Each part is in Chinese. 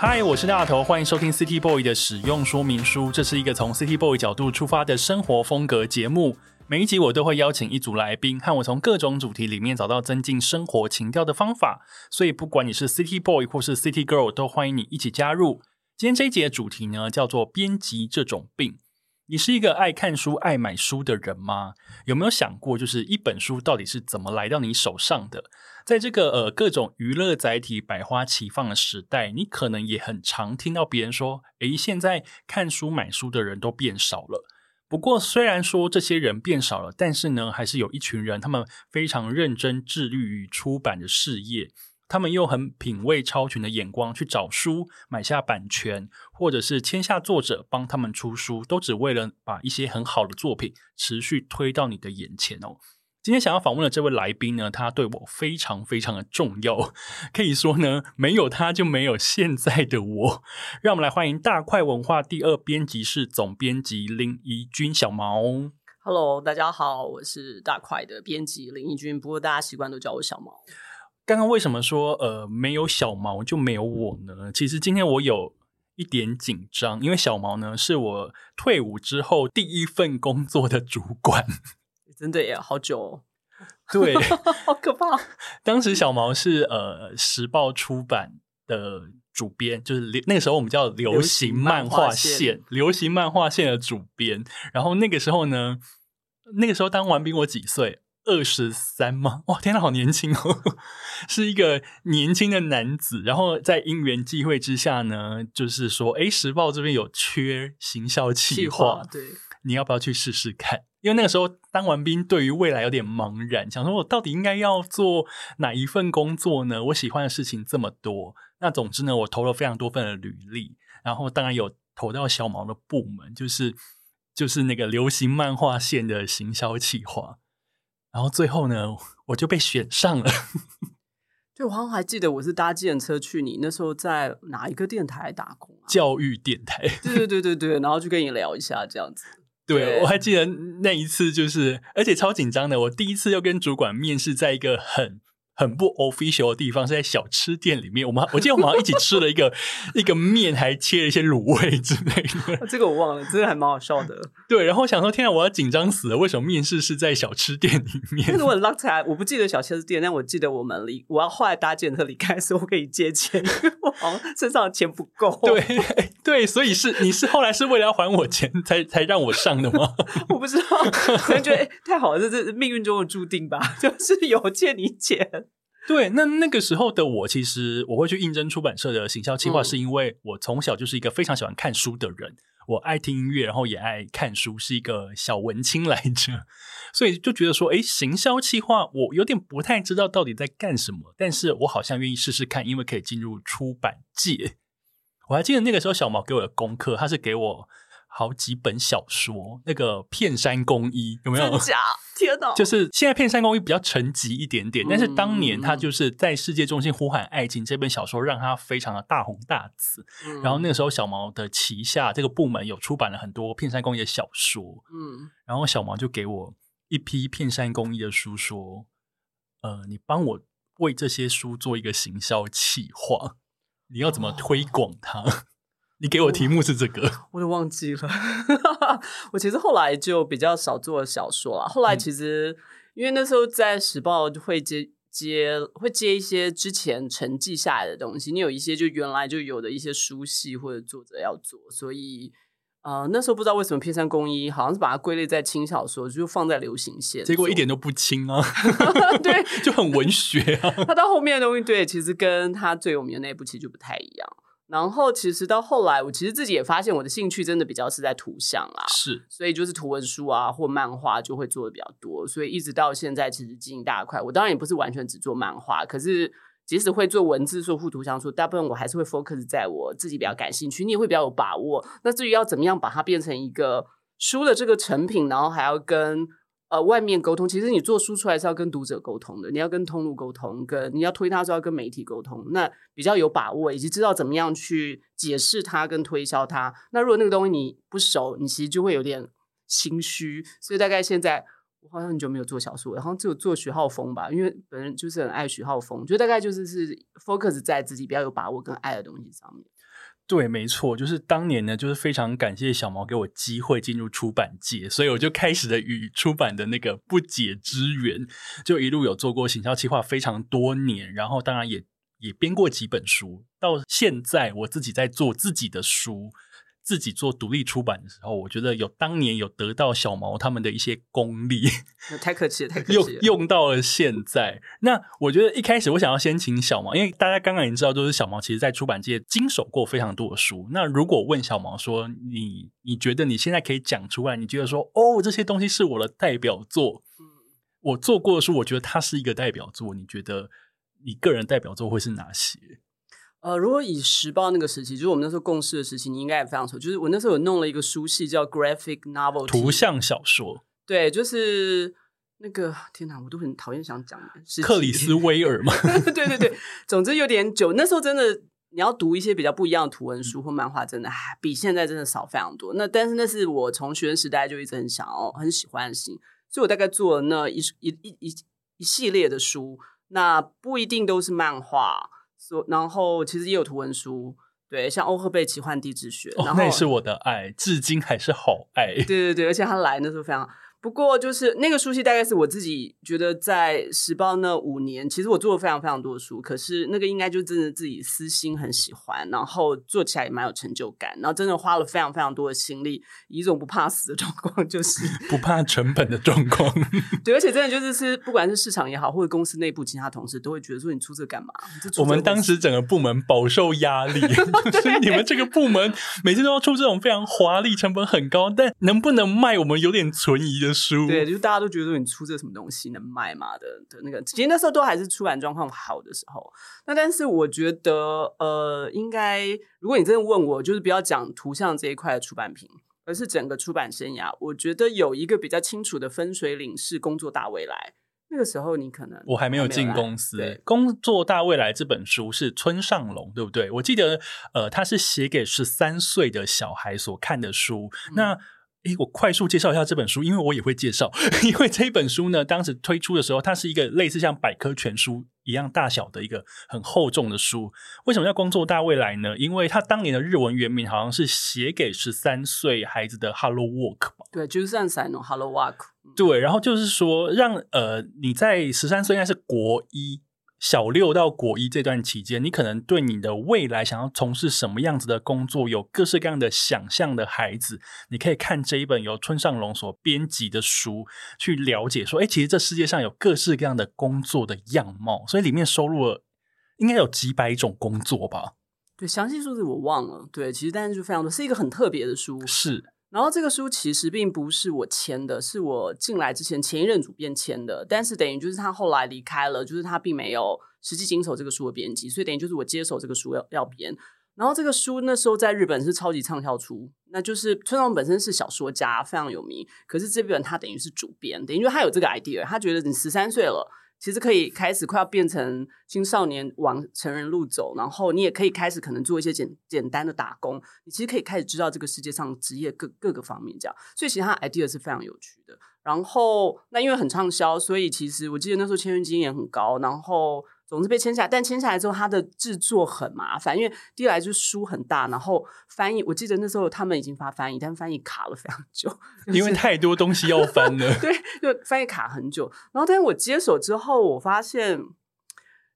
嗨，我是大头，欢迎收听 City Boy 的使用说明书。这是一个从 City Boy 角度出发的生活风格节目。每一集我都会邀请一组来宾，和我从各种主题里面找到增进生活情调的方法。所以，不管你是 City Boy 或是 City Girl，都欢迎你一起加入。今天这一集的主题呢，叫做“编辑这种病”。你是一个爱看书、爱买书的人吗？有没有想过，就是一本书到底是怎么来到你手上的？在这个呃各种娱乐载体百花齐放的时代，你可能也很常听到别人说：“诶，现在看书买书的人都变少了。”不过，虽然说这些人变少了，但是呢，还是有一群人，他们非常认真致力于出版的事业。他们用很品味超群的眼光去找书，买下版权，或者是签下作者帮他们出书，都只为了把一些很好的作品持续推到你的眼前哦。今天想要访问的这位来宾呢，他对我非常非常的重要，可以说呢，没有他就没有现在的我。让我们来欢迎大块文化第二编辑室总编辑林怡君小毛。Hello，大家好，我是大块的编辑林怡君，不过大家习惯都叫我小毛。刚刚为什么说呃没有小毛就没有我呢？其实今天我有一点紧张，因为小毛呢是我退伍之后第一份工作的主管，真的耶，好久哦。对，好可怕。当时小毛是呃时报出版的主编，就是那个时候我们叫流行漫画线，流行漫画线的主编。然后那个时候呢，那个时候当完兵我几岁？二十三吗？哇，天哪，好年轻哦！是一个年轻的男子。然后在因缘际会之下呢，就是说，哎，时报这边有缺行销企划，对，你要不要去试试看？因为那个时候当完兵，对于未来有点茫然，想说我到底应该要做哪一份工作呢？我喜欢的事情这么多。那总之呢，我投了非常多份的履历，然后当然有投到小毛的部门，就是就是那个流行漫画线的行销企划。然后最后呢，我就被选上了。对，我好像还记得我是搭计程车去你那时候在哪一个电台打工啊？教育电台。对对对对对，然后就跟你聊一下这样子。对，对我还记得那一次，就是而且超紧张的。我第一次要跟主管面试，在一个很。很不 official 的地方是在小吃店里面，我们我记得我们好像一起吃了一个 一个面，还切了一些卤味之类的。这个我忘了，真的还蛮好笑的。对，然后想说，天啊，我要紧张死了！为什么面试是在小吃店里面？但是我很 luck 才，我不记得小吃店，但我记得我们离我要后来搭建车离开的时候，我可以借钱，我好像身上的钱不够。对 对，所以是你是后来是为了要还我钱才才让我上的吗？我不知道，可能觉得、欸、太好了，这是命运中的注定吧，就是有借你钱。对，那那个时候的我，其实我会去应征出版社的行销计划，是因为我从小就是一个非常喜欢看书的人，我爱听音乐，然后也爱看书，是一个小文青来着，所以就觉得说，诶，行销计划我有点不太知道到底在干什么，但是我好像愿意试试看，因为可以进入出版界。我还记得那个时候小毛给我的功课，他是给我。好几本小说，那个片山公一有没有？真假？天哪！就是现在片山公一比较沉寂一点点，嗯、但是当年他就是在世界中心呼喊爱情这本小说，让他非常的大红大紫。嗯、然后那个时候小毛的旗下这个部门有出版了很多片山公一的小说，嗯，然后小毛就给我一批片山公一的书，说：“呃，你帮我为这些书做一个行销企划，你要怎么推广它？”哦你给我题目是这个，我，我都忘记了。我其实后来就比较少做小说了。后来其实、嗯、因为那时候在时报会接接会接一些之前沉寂下来的东西，你有一些就原来就有的一些书系或者作者要做，所以呃，那时候不知道为什么偏向公一，好像是把它归类在轻小说，就放在流行线，结果一点都不轻啊，对，就很文学啊。他到后面的东西，对，其实跟他最有名的那部其实就不太一样。然后其实到后来，我其实自己也发现，我的兴趣真的比较是在图像啊，是，所以就是图文书啊或漫画就会做的比较多。所以一直到现在，其实经营大块，我当然也不是完全只做漫画，可是。即使会做文字、说附图像书，大部分我还是会 focus 在我自己比较感兴趣，你也会比较有把握。那至于要怎么样把它变成一个书的这个成品，然后还要跟呃外面沟通，其实你做书出来是要跟读者沟通的，你要跟通路沟通，跟你要推它，是要跟媒体沟通。那比较有把握，以及知道怎么样去解释它跟推销它。那如果那个东西你不熟，你其实就会有点心虚。所以大概现在。我好像很久没有做小说，然后只有做徐浩峰吧，因为本人就是很爱徐浩峰，就大概就是是 focus 在自己比较有把握跟爱的东西上面。对，没错，就是当年呢，就是非常感谢小毛给我机会进入出版界，所以我就开始的与出版的那个不解之缘，就一路有做过行销计划非常多年，然后当然也也编过几本书，到现在我自己在做自己的书。自己做独立出版的时候，我觉得有当年有得到小毛他们的一些功力，太客气了，太客气了，用用到了现在。那我觉得一开始我想要先请小毛，因为大家刚刚已经知道，就是小毛其实在出版界经手过非常多的书。那如果问小毛说，你你觉得你现在可以讲出来，你觉得说哦，这些东西是我的代表作，嗯，我做过的书，我觉得它是一个代表作。你觉得你个人代表作会是哪些？呃，如果以时报那个时期，就是我们那时候共事的时期，你应该也非常熟。就是我那时候有弄了一个书系叫 Graphic Novel，图像小说。对，就是那个天哪，我都很讨厌想讲的克里斯威尔嘛。对对对，总之有点久。那时候真的你要读一些比较不一样的图文书或漫画，真的还比现在真的少非常多。那但是那是我从学生时代就一直很想要、很喜欢的事情，所以我大概做了那一一一一一系列的书，那不一定都是漫画。然后其实也有图文书，对，像欧赫贝奇幻地质学，哦，那也是我的爱，至今还是好爱。对对对，而且他来那时候非常。不过，就是那个书系大概是我自己觉得在时报那五年，其实我做了非常非常多的书。可是那个应该就真的自己私心很喜欢，然后做起来也蛮有成就感，然后真的花了非常非常多的心力，以一种不怕死的状况，就是 不怕成本的状况。对，而且真的就是是，不管是市场也好，或者公司内部其他同事都会觉得说你出这干嘛？我们当时整个部门饱受压力，就是你们这个部门每次都要出这种非常华丽、成本很高，但能不能卖，我们有点存疑的。书对，就大家都觉得说你出这什么东西能卖嘛的的那个，其实那时候都还是出版状况好的时候。那但是我觉得，呃，应该如果你真的问我，就是不要讲图像这一块的出版品，而是整个出版生涯，我觉得有一个比较清楚的分水岭是《工作大未来》。那个时候你可能我还没有进公司，《工作大未来》这本书是村上龙，对不对？我记得，呃，他是写给十三岁的小孩所看的书。嗯、那诶，我快速介绍一下这本书，因为我也会介绍。因为这本书呢，当时推出的时候，它是一个类似像百科全书一样大小的一个很厚重的书。为什么叫《工作大未来》呢？因为它当年的日文原名好像是写给十三岁孩子的 “Hello Work” 吧。对，就是这样才能 “Hello Work”。对，然后就是说，让呃你在十三岁应该是国一。小六到国一这段期间，你可能对你的未来想要从事什么样子的工作有各式各样的想象的孩子，你可以看这一本由村上隆所编辑的书，去了解说，哎，其实这世界上有各式各样的工作的样貌，所以里面收录了应该有几百种工作吧？对，详细数字我忘了。对，其实但是就非常多，是一个很特别的书。是。然后这个书其实并不是我签的，是我进来之前前一任主编签的。但是等于就是他后来离开了，就是他并没有实际经手这个书的编辑，所以等于就是我接手这个书要要编。然后这个书那时候在日本是超级畅销书，那就是村上本身是小说家，非常有名。可是这本他等于是主编，等于说他有这个 idea，他觉得你十三岁了。其实可以开始快要变成青少年往成人路走，然后你也可以开始可能做一些简简单的打工。你其实可以开始知道这个世界上职业各各个方面这样，所以其实他 idea 是非常有趣的。然后那因为很畅销，所以其实我记得那时候签约金也很高，然后。总之被签下来，但签下来之后，它的制作很麻烦，因为第一来就是书很大，然后翻译，我记得那时候他们已经发翻译，但翻译卡了非常久，因为太多东西要翻了。对，就翻译卡很久。然后，但是我接手之后，我发现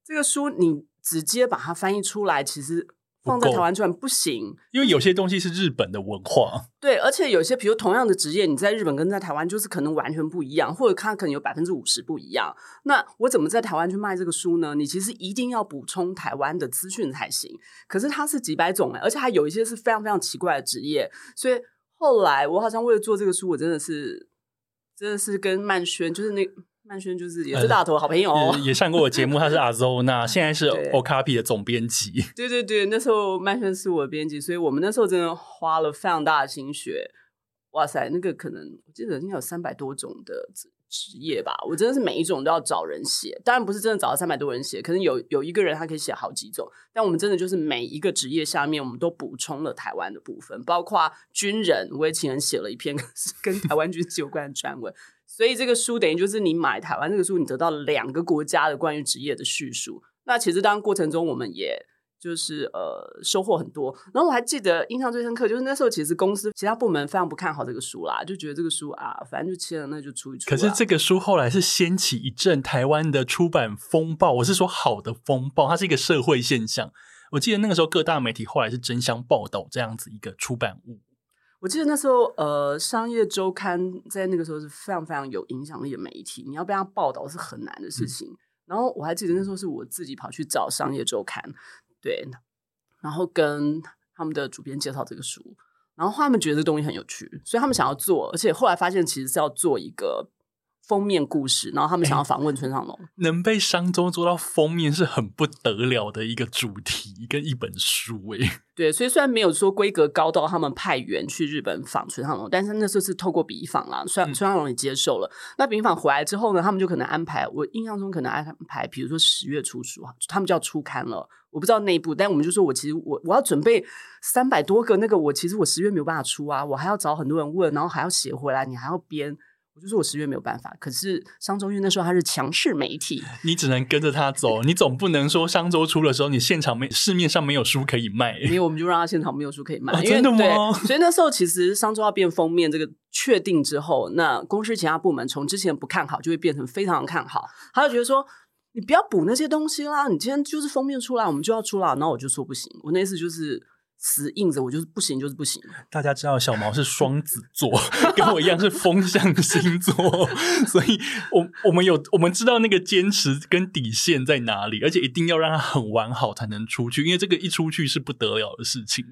这个书你直接把它翻译出来，其实放在台湾出版不行，因为有些东西是日本的文化。对，而且有些，比如同样的职业，你在日本跟在台湾就是可能完全不一样，或者它可能有百分之五十不一样。那我怎么在台湾去卖这个书呢？你其实一定要补充台湾的资讯才行。可是它是几百种，而且还有一些是非常非常奇怪的职业。所以后来我好像为了做这个书，我真的是真的是跟曼轩，就是那。曼轩就是也是大头好朋友，呃，也上过我节目。他是阿 o，那 现在是 Okapi 的总编辑。对对对，那时候曼轩是我的编辑，所以我们那时候真的花了非常大的心血。哇塞，那个可能我记得应该有三百多种的职业吧，我真的是每一种都要找人写。当然不是真的找到三百多人写，可能有有一个人他可以写好几种。但我们真的就是每一个职业下面，我们都补充了台湾的部分，包括军人，我也请人写了一篇 跟台湾军事有关的专文。所以这个书等于就是你买台湾这个书，你得到了两个国家的关于职业的叙述。那其实当过程中，我们也就是呃收获很多。然后我还记得印象最深刻，就是那时候其实公司其他部门非常不看好这个书啦，就觉得这个书啊，反正就签了，那就出一出。可是这个书后来是掀起一阵台湾的出版风暴，我是说好的风暴，它是一个社会现象。我记得那个时候各大媒体后来是争相报道这样子一个出版物。我记得那时候，呃，商业周刊在那个时候是非常非常有影响力的媒体，你要被它报道是很难的事情。嗯、然后我还记得那时候是我自己跑去找商业周刊，对，然后跟他们的主编介绍这个书，然后他们觉得这东西很有趣，所以他们想要做，而且后来发现其实是要做一个。封面故事，然后他们想要访问村上隆，能被商周做到封面是很不得了的一个主题跟一本书诶。对，所以虽然没有说规格高到他们派员去日本访村上隆，但是那时候是透过笔访啦，虽然村上隆也接受了。嗯、那笔访回来之后呢，他们就可能安排，我印象中可能安排，比如说十月出书，他们就要出刊了。我不知道内部，但我们就说我其实我我要准备三百多个那个，我其实我十月没有办法出啊，我还要找很多人问，然后还要写回来，你还要编。我就说我十月没有办法，可是商周因为那时候他是强势媒体，你只能跟着他走，你总不能说商周出的时候你现场没市面上没有书可以卖，因为我们就让他现场没有书可以卖，哦、真的吗？所以那时候其实商周要变封面这个确定之后，那公司其他部门从之前不看好就会变成非常看好，他就觉得说你不要补那些东西啦，你今天就是封面出来，我们就要出了，然后我就说不行，我那次就是。死硬着，我就是不行，就是不行。大家知道小毛是双子座，跟我一样是风象星座，所以我我们有我们知道那个坚持跟底线在哪里，而且一定要让它很完好才能出去，因为这个一出去是不得了的事情。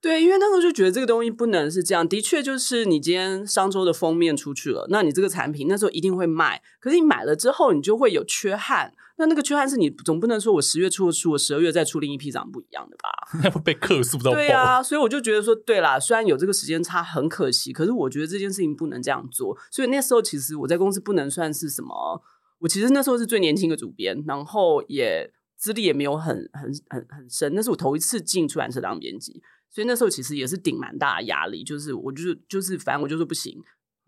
对，因为那时候就觉得这个东西不能是这样。的确，就是你今天商周的封面出去了，那你这个产品那时候一定会卖。可是你买了之后，你就会有缺憾。那那个缺憾是你总不能说我十月出的书，我十二月再出另一批长不一样的吧？那会被客诉到爆。对啊，所以我就觉得说，对啦，虽然有这个时间差，很可惜。可是我觉得这件事情不能这样做。所以那时候其实我在公司不能算是什么，我其实那时候是最年轻的主编，然后也资历也没有很很很很深。那是我头一次进出版社当编辑。所以那时候其实也是顶蛮大的压力，就是我就是就是反正我就说不行，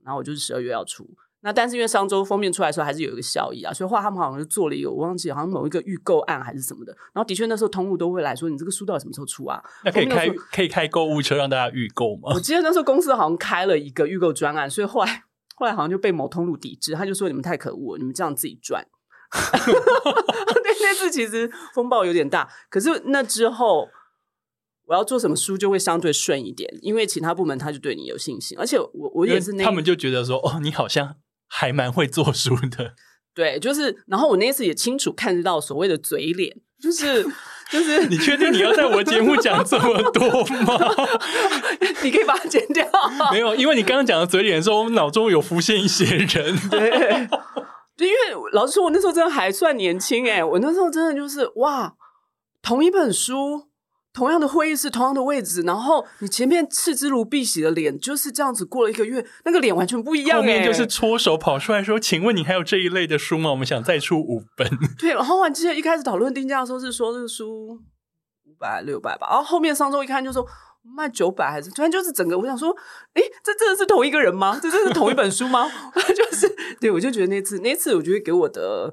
然后我就是十二月要出。那但是因为上周封面出来的时候还是有一个效益啊，所以后来他们好像就做了一个，我忘记好像某一个预购案还是什么的。然后的确那时候通路都会来说，你这个书到底什么时候出啊？那可以开可以开购物车让大家预购吗？我记得那时候公司好像开了一个预购专案，所以后来后来好像就被某通路抵制，他就说你们太可恶了，你们这样自己赚。对，那次其实风暴有点大，可是那之后。我要做什么书就会相对顺一点，因为其他部门他就对你有信心，而且我我也是那他们就觉得说哦，你好像还蛮会做书的。对，就是，然后我那一次也清楚看得到所谓的嘴脸，就是就是，你确定你要在我节目讲这么多吗？你可以把它剪掉。没有，因为你刚刚讲的嘴脸的时候，我脑中有浮现一些人。对，对，因为老实说，我那时候真的还算年轻哎，我那时候真的就是哇，同一本书。同样的会议室，同样的位置，然后你前面嗤之如敝屣的脸就是这样子。过了一个月，那个脸完全不一样。后面就是搓手跑出来说：“请问你还有这一类的书吗？我们想再出五本。”对，然后我记得一开始讨论定价的时候是说这个书五百六百吧，然后后面上周一看就说卖九百还是，突然就是整个我想说，哎，这真的是同一个人吗？这真的是同一本书吗？就是对，我就觉得那次那次我觉得给我的。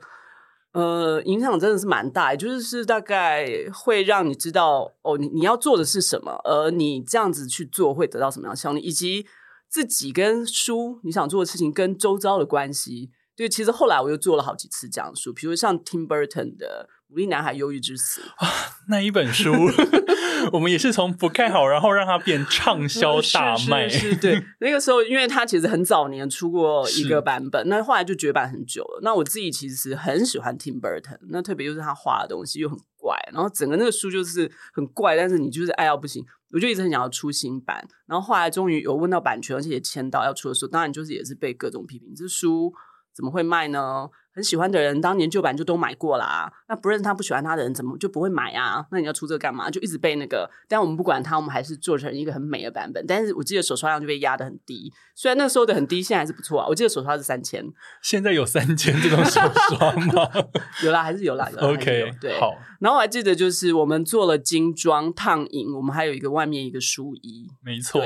呃，影响真的是蛮大，就是是大概会让你知道哦，你你要做的是什么，而你这样子去做会得到什么样的效应，以及自己跟书你想做的事情跟周遭的关系。对，其实后来我又做了好几次这样的书，比如像 Tim Burton 的《无力男孩忧郁之死》啊，那一本书 我们也是从不看好，然后让它变畅销大卖。是，是，是，对。那个时候，因为它其实很早年出过一个版本，那后来就绝版很久了。那我自己其实很喜欢 Tim Burton，那特别就是他画的东西又很怪，然后整个那个书就是很怪，但是你就是爱到不行。我就一直很想要出新版，然后后来终于有问到版权，而且也签到要出的时候，当然就是也是被各种批评，这书怎么会卖呢？很喜欢的人，当年旧版就都买过啦。那不认识他、不喜欢他的人，怎么就不会买啊？那你要出这个干嘛？就一直被那个。但我们不管他，我们还是做成一个很美的版本。但是我记得手刷量就被压得很低，虽然那时候的很低，现在还是不错啊。我记得手刷是三千，现在有三千这种手刷吗？有啦，还是有啦。有啦 OK，有对，好。然后我还记得，就是我们做了精装烫银，我们还有一个外面一个书衣，没错，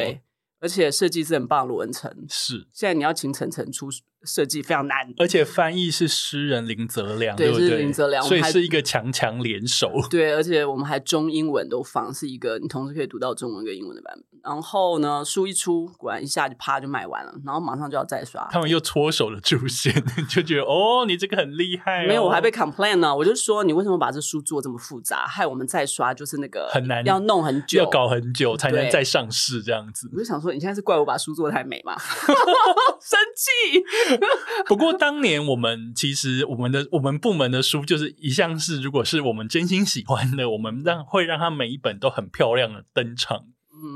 而且设计是很棒的罗文成。是，现在你要请晨晨出。设计非常难，而且翻译是诗人林泽良，对，对不对？是林泽良，所以是一个强强联手。对，而且我们还中英文都放，是一个你同时可以读到中文跟英文的版本。然后呢，书一出，果然一下就啪就卖完了，然后马上就要再刷。他们又搓手了出现，就觉得哦，你这个很厉害哦。没有，我还被 complain 呢。我就说你为什么把这书做这么复杂，害我们再刷就是那个很难，要弄很久，要搞很久才能再上市这样子。我就想说，你现在是怪我把书做的太美吗？生气。不过当年我们其实我们的我们部门的书就是一向是，如果是我们真心喜欢的，我们让会让他每一本都很漂亮的登场。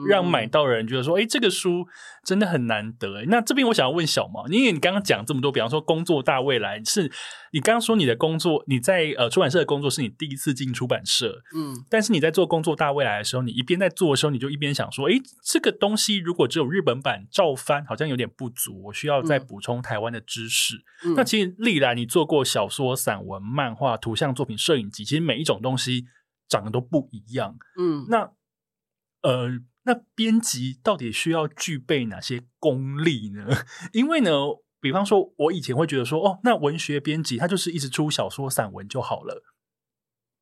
让买到的人觉得说，哎，这个书真的很难得。那这边我想要问小毛，因为你刚刚讲这么多，比方说工作大未来，是你刚刚说你的工作，你在呃出版社的工作是你第一次进出版社，嗯，但是你在做工作大未来的时候，你一边在做的时候，你就一边想说，哎，这个东西如果只有日本版照翻，好像有点不足，我需要再补充台湾的知识。嗯，那其实历来你做过小说、散文、漫画、图像作品、摄影集，其实每一种东西长得都不一样。嗯，那呃。那编辑到底需要具备哪些功力呢？因为呢，比方说，我以前会觉得说，哦，那文学编辑他就是一直出小说、散文就好了。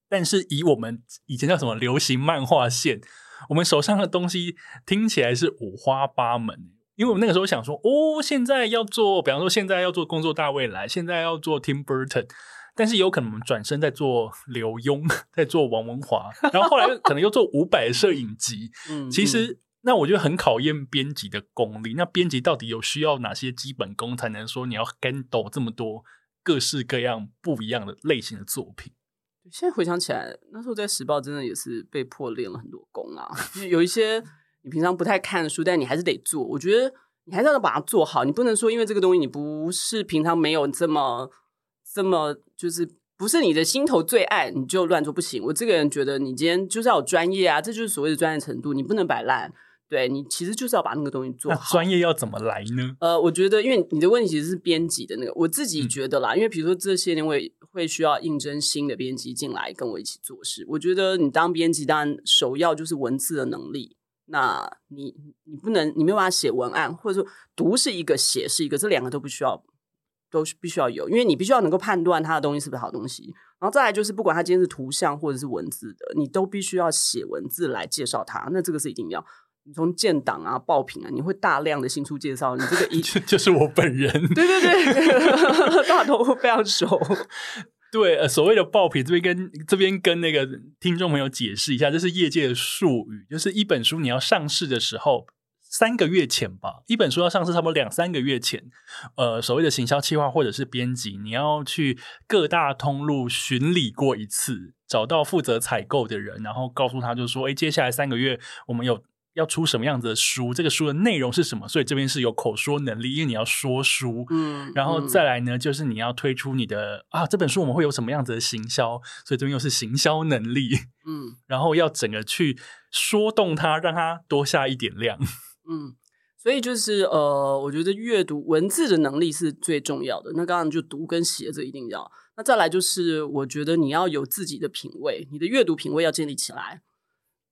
但是以我们以前叫什么流行漫画线，我们手上的东西听起来是五花八门。因为我们那个时候想说，哦，现在要做，比方说现在要做工作大未来，现在要做 Tim Burton。但是有可能我们转身在做刘墉，在做王文华，然后后来可能又做五百摄影集。嗯，其实那我觉得很考验编辑的功力。那编辑到底有需要哪些基本功，才能说你要 handle 这么多各式各样不一样的类型的作品？现在回想起来，那时候在时报真的也是被迫练了很多功啊。有一些你平常不太看书，但你还是得做。我觉得你还是要把它做好，你不能说因为这个东西你不是平常没有这么。这么就是不是你的心头最爱，你就乱做不行。我这个人觉得，你今天就是要有专业啊，这就是所谓的专业程度，你不能摆烂。对，你其实就是要把那个东西做好。专业要怎么来呢？呃，我觉得，因为你的问题其实是编辑的那个，我自己觉得啦，嗯、因为比如说这些年我也会需要应征新的编辑进来跟我一起做事。我觉得你当编辑，当然首要就是文字的能力。那你你不能，你没有办法写文案，或者说读是一个，写是一个，这两个都不需要。都是必须要有，因为你必须要能够判断它的东西是不是好东西。然后再来就是，不管它今天是图像或者是文字的，你都必须要写文字来介绍它。那这个是一定要。你从建档啊、爆品啊，你会大量的新出介绍。你这个一 就是我本人，对对对，大头非常熟。对，呃，所谓的爆品，这边跟这边跟那个听众朋友解释一下，这是业界的术语，就是一本书你要上市的时候。三个月前吧，一本书要上市，差不多两三个月前，呃，所谓的行销计划或者是编辑，你要去各大通路巡礼过一次，找到负责采购的人，然后告诉他，就说，哎，接下来三个月我们有要出什么样子的书，这个书的内容是什么，所以这边是有口说能力，因为你要说书，嗯，然后再来呢，就是你要推出你的啊，这本书我们会有什么样子的行销，所以这边又是行销能力，嗯，然后要整个去说动它，让它多下一点量。嗯，所以就是呃，我觉得阅读文字的能力是最重要的。那刚刚就读跟写这一定要。那再来就是，我觉得你要有自己的品味，你的阅读品味要建立起来。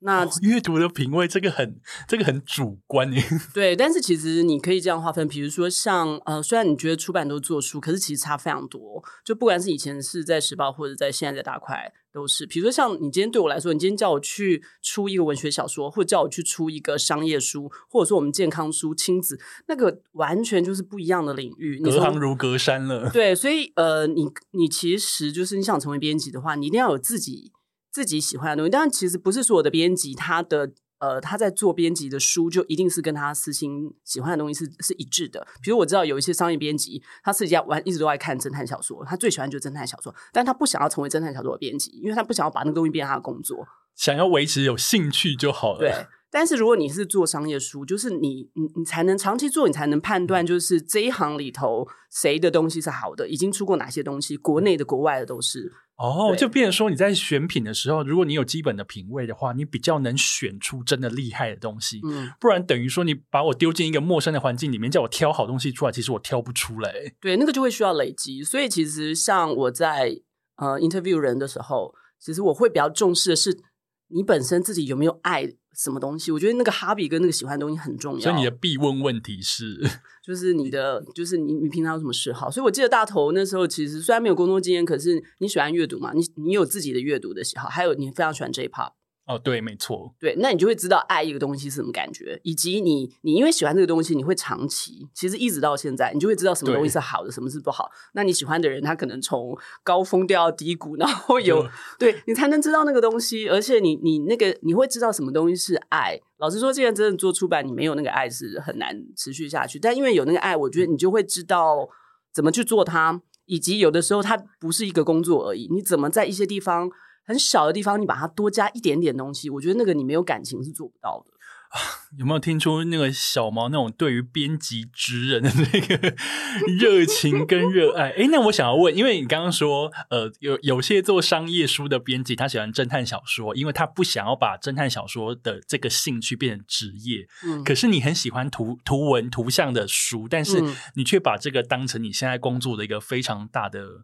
那、哦、阅读的品味这个很这个很主观耶。对，但是其实你可以这样划分，比如说像呃，虽然你觉得出版都做书，可是其实差非常多。就不管是以前是在时报，或者在现在在大块。都是，比如说像你今天对我来说，你今天叫我去出一个文学小说，或者叫我去出一个商业书，或者说我们健康书、亲子，那个完全就是不一样的领域，隔行如隔山了。对，所以呃，你你其实就是你想成为编辑的话，你一定要有自己自己喜欢的东西。但其实不是所有的编辑，他的呃他在做编辑的书就一定是跟他私心喜欢的东西是是一致的。比如我知道有一些商业编辑，他自己要玩一直都爱看侦探小说，他最喜欢就是侦探小说，但他不想要成为侦探小说的编辑，因为他不想要把那个东西变成他的工作，想要维持有兴趣就好了。对。但是如果你是做商业书，就是你你你才能长期做，你才能判断，就是这一行里头谁的东西是好的，已经出过哪些东西，国内的、国外的都是。哦，就变成说你在选品的时候，如果你有基本的品味的话，你比较能选出真的厉害的东西。嗯，不然等于说你把我丢进一个陌生的环境里面，叫我挑好东西出来，其实我挑不出来。对，那个就会需要累积。所以其实像我在呃 interview 人的时候，其实我会比较重视的是你本身自己有没有爱。什么东西？我觉得那个 hobby 跟那个喜欢的东西很重要。所以你的必问问题是，就是你的，就是你你平常有什么嗜好？所以我记得大头那时候其实虽然没有工作经验，可是你喜欢阅读嘛？你你有自己的阅读的喜好，还有你非常喜欢 J-pop。哦，对，没错，对，那你就会知道爱一个东西是什么感觉，以及你你因为喜欢这个东西，你会长期，其实一直到现在，你就会知道什么东西是好的，什么是不好。那你喜欢的人，他可能从高峰掉到低谷，然后有对你才能知道那个东西，而且你你那个你会知道什么东西是爱。老实说，既然真的做出版，你没有那个爱是很难持续下去。但因为有那个爱，我觉得你就会知道怎么去做它，以及有的时候它不是一个工作而已，你怎么在一些地方。很小的地方，你把它多加一点点东西，我觉得那个你没有感情是做不到的。有没有听出那个小毛那种对于编辑职人的那个 热情跟热爱？诶，那我想要问，因为你刚刚说，呃，有有些做商业书的编辑，他喜欢侦探小说，因为他不想要把侦探小说的这个兴趣变成职业。嗯，可是你很喜欢图图文图像的书，但是你却把这个当成你现在工作的一个非常大的。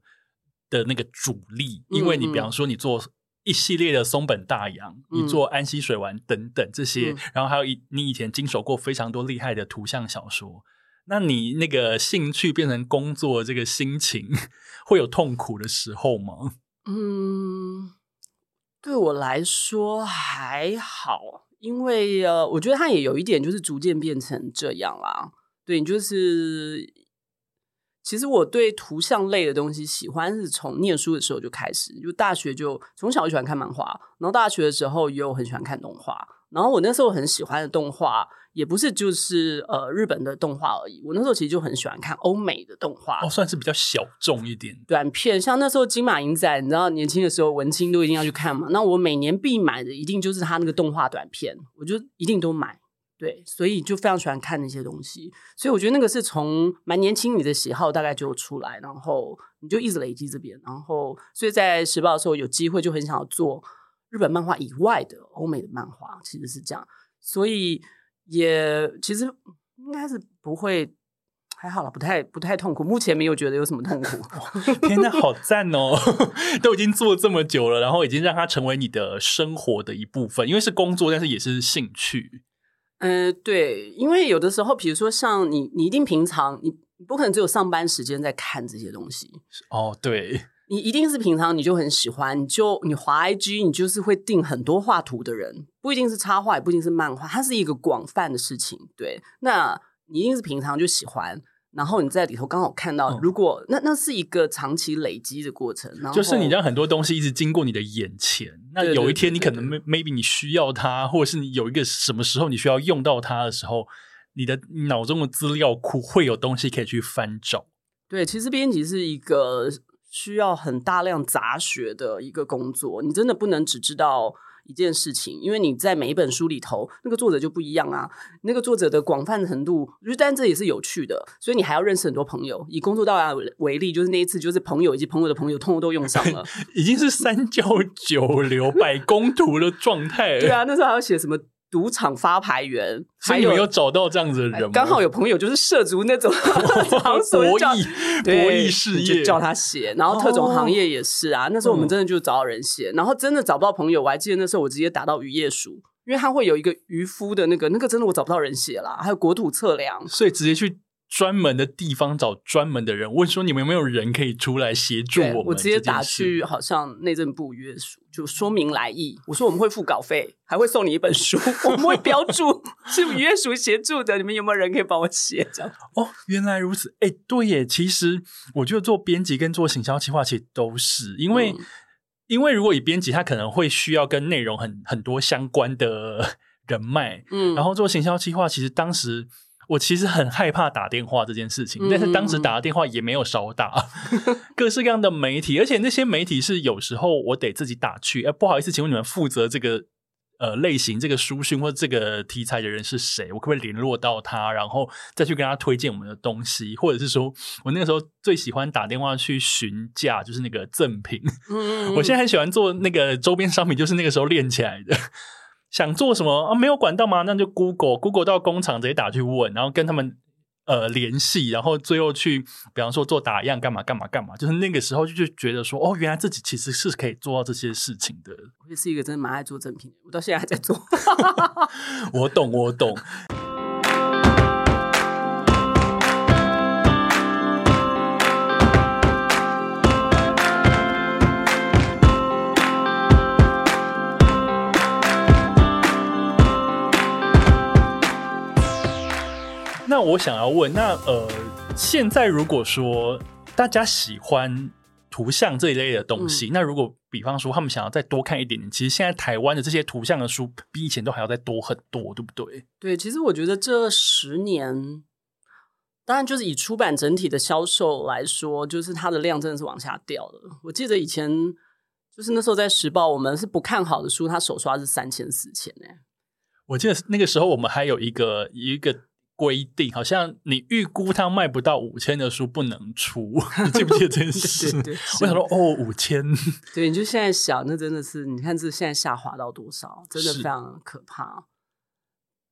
的那个主力，因为你比方说你做一系列的松本大洋，嗯、你做安溪水丸等等这些，嗯、然后还有一你以前经手过非常多厉害的图像小说，那你那个兴趣变成工作，这个心情会有痛苦的时候吗？嗯，对我来说还好，因为呃，我觉得它也有一点就是逐渐变成这样啦。对，你就是。其实我对图像类的东西喜欢是从念书的时候就开始，就大学就从小就喜欢看漫画，然后大学的时候也有很喜欢看动画。然后我那时候很喜欢的动画也不是就是呃日本的动画而已，我那时候其实就很喜欢看欧美的动画，哦，算是比较小众一点短片。像那时候金马银仔，你知道年轻的时候文青都一定要去看嘛，那我每年必买的一定就是他那个动画短片，我就一定都买。对，所以就非常喜欢看那些东西，所以我觉得那个是从蛮年轻你的喜好大概就出来，然后你就一直累积这边，然后所以在时报的时候有机会就很想要做日本漫画以外的欧美的漫画，其实是这样，所以也其实应该是不会还好了，不太不太痛苦，目前没有觉得有什么痛苦。天哪，好赞哦！都已经做这么久了，然后已经让它成为你的生活的一部分，因为是工作，但是也是兴趣。嗯、呃，对，因为有的时候，比如说像你，你一定平常你不可能只有上班时间在看这些东西哦。对，你一定是平常你就很喜欢，你就你滑 IG，你就是会订很多画图的人，不一定是插画，也不一定是漫画，它是一个广泛的事情。对，那你一定是平常就喜欢。然后你在里头刚好看到，如果、嗯、那那是一个长期累积的过程，然后就是你让很多东西一直经过你的眼前。那有一天你可能 maybe 你需要它，或者是你有一个什么时候你需要用到它的时候，你的脑中的资料库会有东西可以去翻找。对，其实编辑是一个需要很大量杂学的一个工作，你真的不能只知道。一件事情，因为你在每一本书里头，那个作者就不一样啊。那个作者的广泛程度，就但这也是有趣的，所以你还要认识很多朋友。以工作到达为例，就是那一次，就是朋友以及朋友的朋友，通通都用上了，已经是三教九流、百工图的状态。对啊，那时候还要写什么？赌场发牌员，还有没有找到这样子的人吗？刚好有朋友就是涉足那种 场所博弈博弈事业，就叫他写。然后特种行业也是啊，那时候我们真的就找到人写，然后真的找不到朋友。我还记得那时候我直接打到渔业署，因为他会有一个渔夫的那个，那个真的我找不到人写啦。还有国土测量，所以直接去。专门的地方找专门的人问说：“你们有没有人可以出来协助我们？”我直接打去，好像内政部约署，就说明来意。我说：“我们会付稿费，还会送你一本书，我们会标注是渔业署协助的。你们有没有人可以帮我写？”这 样哦，原来如此。哎，对耶，其实我觉得做编辑跟做行销企划其实都是因为因为如果以编辑，他可能会需要跟内容很很多相关的人脉，嗯，然后做行销企划，其实当时我其实很害怕打电话这件事情，嗯、但是当时打的电话也没有少打，各式各样的媒体，而且那些媒体是有时候我得自己打去，哎，不好意思，请问你们负责这个。呃，类型这个书讯或这个题材的人是谁？我可不可以联络到他，然后再去跟他推荐我们的东西？或者是说我那个时候最喜欢打电话去询价，就是那个赠品。嗯，我现在很喜欢做那个周边商品，就是那个时候练起来的。想做什么啊？没有管道吗？那就 Google Google 到工厂直接打去问，然后跟他们。呃，联系，然后最后去，比方说做打样，干嘛干嘛干嘛，就是那个时候就就觉得说，哦，原来自己其实是可以做到这些事情的。我也是一个真的蛮爱做正品，我到现在还在做。我懂，我懂。我想要问，那呃，现在如果说大家喜欢图像这一类的东西，嗯、那如果比方说他们想要再多看一点点，其实现在台湾的这些图像的书比以前都还要再多很多，对不对？对，其实我觉得这十年，当然就是以出版整体的销售来说，就是它的量真的是往下掉了。我记得以前就是那时候在时报，我们是不看好的书，它首刷是三千四千呢。我记得那个时候我们还有一个一个。规定好像你预估它卖不到五千的书不能出，你记不记得这件事？对对对，我想说哦，五千，对，你就现在想，那真的是你看这现在下滑到多少，真的非常可怕。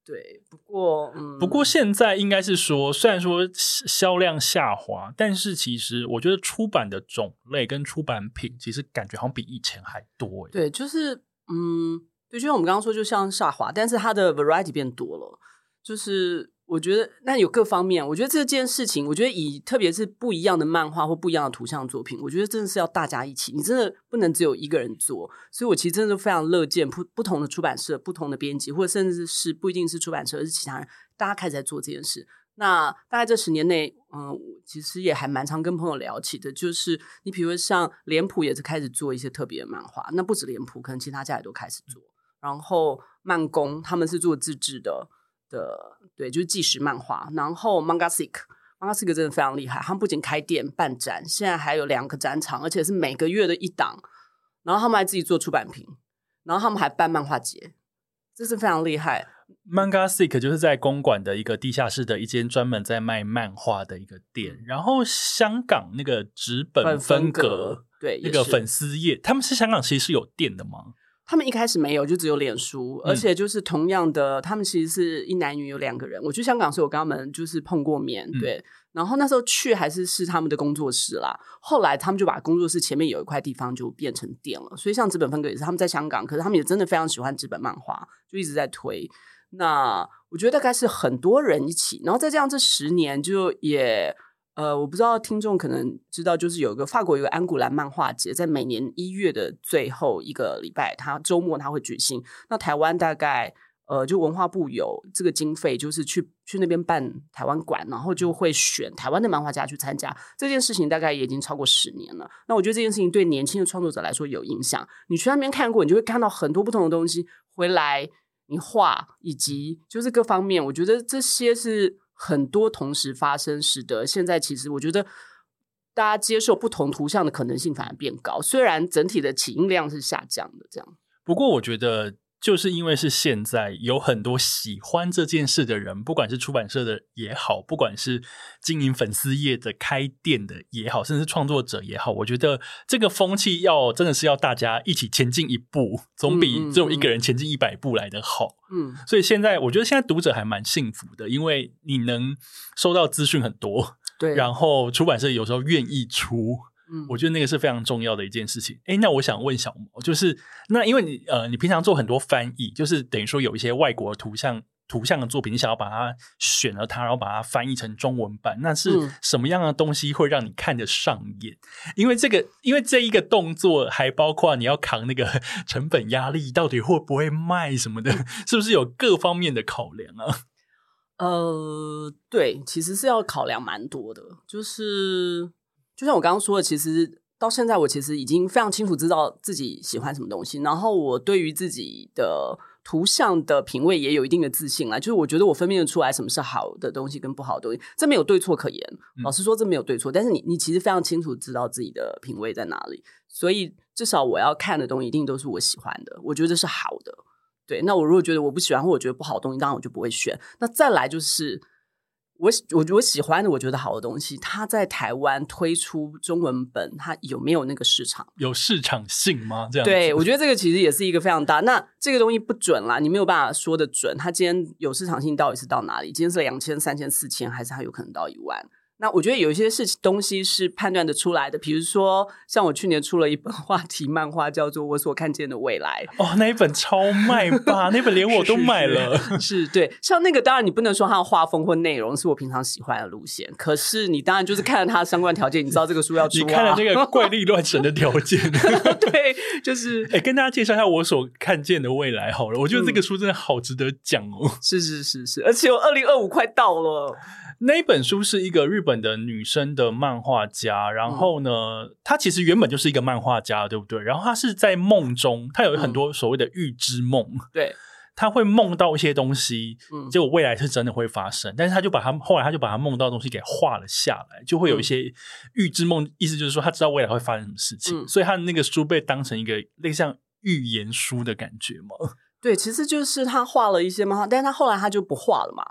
对，不过嗯，不过现在应该是说，虽然说销量下滑，但是其实我觉得出版的种类跟出版品其实感觉好像比以前还多。对，就是嗯，对，就像我们刚刚说，就像下滑，但是它的 variety 变多了，就是。我觉得那有各方面，我觉得这件事情，我觉得以特别是不一样的漫画或不一样的图像作品，我觉得真的是要大家一起，你真的不能只有一个人做。所以我其实真的非常乐见不不同的出版社、不同的编辑，或者甚至是不一定是出版社，而是其他人，大家开始在做这件事。那大概这十年内，嗯，其实也还蛮常跟朋友聊起的，就是你比如说像脸谱也是开始做一些特别的漫画，那不止脸谱，可能其他家也都开始做。然后漫工他们是做自制的。的对，就是纪实漫画，然后 Mangasick，Mangasick 真的非常厉害。他们不仅开店办展，现在还有两个展场，而且是每个月的一档。然后他们还自己做出版品，然后他们还办漫画节，这是非常厉害。Mangasick 就是在公馆的一个地下室的一间专门在卖漫画的一个店。然后香港那个纸本分格，对，那个粉丝页，他们是香港其实是有店的吗？他们一开始没有，就只有脸书，而且就是同样的，嗯、他们其实是一男女有两个人。我去香港时候，我跟他们就是碰过面，嗯、对。然后那时候去还是是他们的工作室啦。后来他们就把工作室前面有一块地方就变成店了。所以像纸本分割也是他们在香港，可是他们也真的非常喜欢纸本漫画，就一直在推。那我觉得大概是很多人一起，然后再这样这十年就也。呃，我不知道听众可能知道，就是有一个法国有个安古兰漫画节，在每年一月的最后一个礼拜，它周末它会举行。那台湾大概呃，就文化部有这个经费，就是去去那边办台湾馆，然后就会选台湾的漫画家去参加。这件事情大概也已经超过十年了。那我觉得这件事情对年轻的创作者来说有影响。你去那边看过，你就会看到很多不同的东西回来，你画以及就是各方面，我觉得这些是。很多同时发生，使得现在其实我觉得大家接受不同图像的可能性反而变高，虽然整体的起音量是下降的。这样，不过我觉得就是因为是现在有很多喜欢这件事的人，不管是出版社的也好，不管是经营粉丝业的、开店的也好，甚至是创作者也好，我觉得这个风气要真的是要大家一起前进一步，总比只有一个人前进一百步来的好。嗯，所以现在我觉得现在读者还蛮幸福的，因为你能收到资讯很多，对，然后出版社有时候愿意出，嗯，我觉得那个是非常重要的一件事情。诶，那我想问小毛，就是那因为你呃，你平常做很多翻译，就是等于说有一些外国的图像。图像的作品，你想要把它选了它，然后把它翻译成中文版，那是什么样的东西会让你看得上眼？嗯、因为这个，因为这一个动作还包括你要扛那个 成本压力，到底会不会卖什么的，是不是有各方面的考量啊？呃，对，其实是要考量蛮多的，就是就像我刚刚说的，其实。到现在我其实已经非常清楚知道自己喜欢什么东西，然后我对于自己的图像的品味也有一定的自信啦。就是我觉得我分辨得出来什么是好的东西跟不好的东西，这没有对错可言。老实说，这没有对错，但是你你其实非常清楚知道自己的品味在哪里，所以至少我要看的东西一定都是我喜欢的，我觉得这是好的。对，那我如果觉得我不喜欢或我觉得不好的东西，当然我就不会选。那再来就是。我我我喜欢的，我觉得好的东西，它在台湾推出中文本，它有没有那个市场？有市场性吗？这样对，我觉得这个其实也是一个非常大。那这个东西不准啦，你没有办法说的准。它今天有市场性到底是到哪里？今天是两千、三千、四千，还是它有可能到一万？那我觉得有一些事情东西是判断的出来的，比如说像我去年出了一本 话题漫画，叫做《我所看见的未来》。哦，那一本超卖吧？那本连我都买了。是，对，像那个当然你不能说它的画风或内容是我平常喜欢的路线，可是你当然就是看了它的相关条件，你知道这个书要出，啊。你看了那个怪力乱神的条件，对，就是哎，跟大家介绍一下我所看见的未来好了。我觉得这个书真的好值得讲哦。嗯、是是是是，而且我二零二五快到了。那一本书是一个日本的女生的漫画家，然后呢，嗯、她其实原本就是一个漫画家，对不对？然后她是在梦中，她有很多所谓的预知梦，嗯、对，她会梦到一些东西，嗯，结果未来是真的会发生，但是她就把她后来她就把她梦到的东西给画了下来，就会有一些预知梦，意思就是说她知道未来会发生什么事情，嗯、所以她的那个书被当成一个类似像预言书的感觉嘛。对，其实就是她画了一些漫画，但是她后来她就不画了嘛。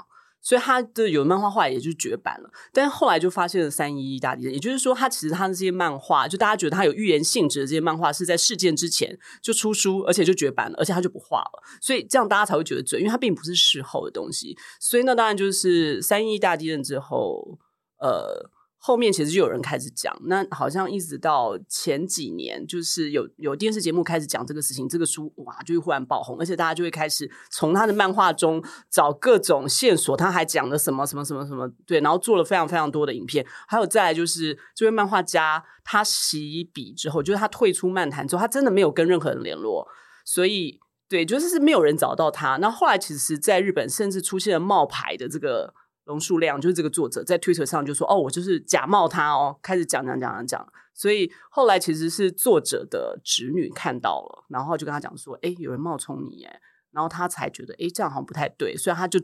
所以他的有漫画画也就绝版了，但是后来就发现了三一一大地震，也就是说，他其实他的这些漫画，就大家觉得他有预言性质的这些漫画，是在事件之前就出书，而且就绝版了，而且他就不画了，所以这样大家才会觉得准，因为他并不是事后的东西。所以那当然就是三一一大地震之后，呃。后面其实就有人开始讲，那好像一直到前几年，就是有有电视节目开始讲这个事情，这个书哇就会忽然爆红，而且大家就会开始从他的漫画中找各种线索，他还讲了什么什么什么什么，对，然后做了非常非常多的影片，还有再来就是这位漫画家他洗笔之后，就是他退出漫谈之后，他真的没有跟任何人联络，所以对，就是是没有人找到他。那后来其实在日本甚至出现了冒牌的这个。龙树亮就是这个作者，在 Twitter 上就说：“哦，我就是假冒他哦。”开始讲讲讲讲讲，所以后来其实是作者的侄女看到了，然后就跟他讲说：“哎，有人冒充你耶。”然后他才觉得：“哎，这样好像不太对。”所以他就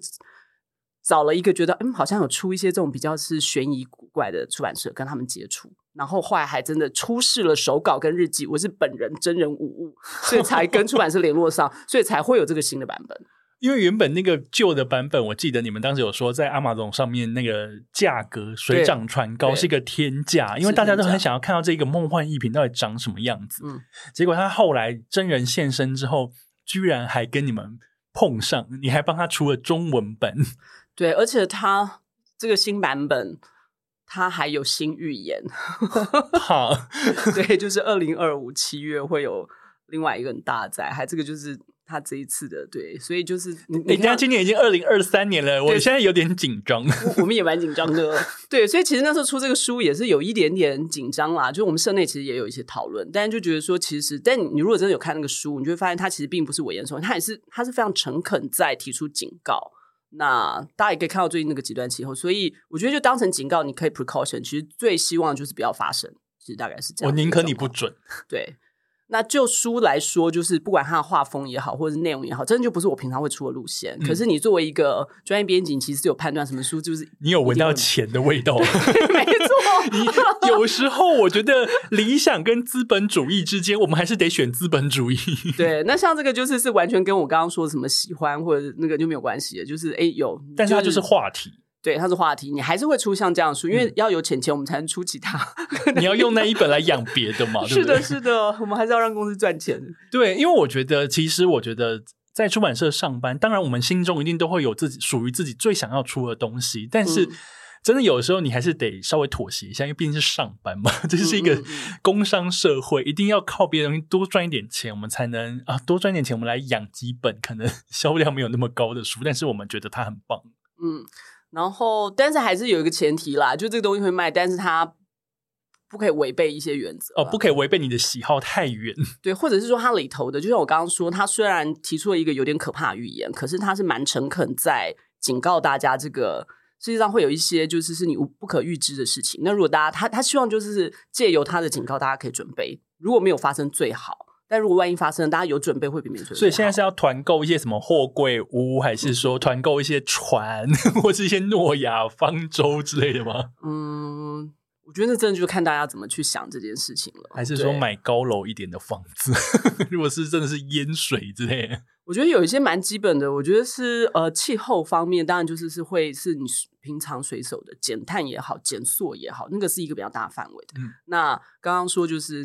找了一个觉得嗯，好像有出一些这种比较是悬疑古怪的出版社跟他们接触，然后后来还真的出示了手稿跟日记，我是本人真人无误，所以才跟出版社联络上，所以才会有这个新的版本。因为原本那个旧的版本，我记得你们当时有说，在 Amazon 上面那个价格水涨船高，是一个天价，因为大家都很想要看到这个梦幻一品到底长什么样子。嗯，结果他后来真人现身之后，居然还跟你们碰上，你还帮他出了中文本。对，而且他这个新版本，他还有新预言。好，对，就是二零二五七月会有另外一个很大的灾害，这个就是。他这一次的对，所以就是你，你看，今年已经二零二三年了，我现在有点紧张。我们也蛮紧张的，对，所以其实那时候出这个书也是有一点点紧张啦。就是我们社内其实也有一些讨论，但是就觉得说，其实，但你如果真的有看那个书，你就会发现他其实并不是危言耸听，它也是，他是非常诚恳在提出警告。那大家也可以看到最近那个极端气候，所以我觉得就当成警告，你可以 precaution。其实最希望就是不要发生，其实大概是这样。我宁可你不准，对。那就书来说，就是不管它的画风也好，或者是内容也好，真的就不是我平常会出的路线。嗯、可是你作为一个专业编辑，其实有判断什么书就是你有闻到钱的味道。没错，你有时候我觉得理想跟资本主义之间，我们还是得选资本主义。对，那像这个就是是完全跟我刚刚说什么喜欢或者那个就没有关系的，就是哎有，但是它就是话题。对，它是话题，你还是会出像这样的书，因为要有钱钱，我们才能出其他。你要用那一本来养别的嘛？是的，是的，我们还是要让公司赚钱。对，因为我觉得，其实我觉得在出版社上班，当然我们心中一定都会有自己属于自己最想要出的东西，但是真的有的时候你还是得稍微妥协一下，因为毕竟是上班嘛，这是一个工商社会，一定要靠别的东西多赚一点钱，我们才能啊多赚点钱，我们来养几本可能销量没有那么高的书，但是我们觉得它很棒。嗯。然后，但是还是有一个前提啦，就这个东西会卖，但是它不可以违背一些原则哦，不可以违背你的喜好太远。对，或者是说它里头的，就像我刚刚说，它虽然提出了一个有点可怕的预言，可是它是蛮诚恳在警告大家这个世界上会有一些就是是你无不可预知的事情。那如果大家他他希望就是借由他的警告，大家可以准备，如果没有发生最好。但如果万一发生，大家有准备会比没准备。所以现在是要团购一些什么货柜屋，还是说团购一些船，嗯、或是一些诺亚方舟之类的吗？嗯，我觉得那真的就看大家怎么去想这件事情了。还是说买高楼一点的房子？如果是真的是淹水之类的，我觉得有一些蛮基本的。我觉得是呃气候方面，当然就是是会是你平常随手的减碳也好，减塑也好，那个是一个比较大范围的。嗯，那刚刚说就是。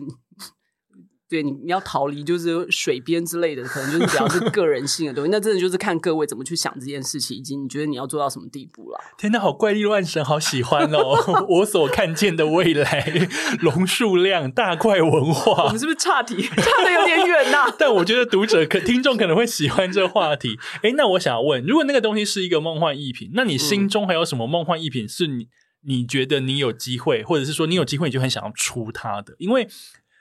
对，你你要逃离就是水边之类的，可能就是比较是个人性的东西。那真的就是看各位怎么去想这件事情，以及你觉得你要做到什么地步了。天哪，好怪力乱神，好喜欢哦！我所看见的未来，龙数量大怪文化，我们是不是差题，差的有点远呐、啊？但我觉得读者可听众可能会喜欢这个话题。哎，那我想要问，如果那个东西是一个梦幻逸品，那你心中还有什么梦幻逸品是你你觉得你有机会，或者是说你有机会你就很想要出它的？因为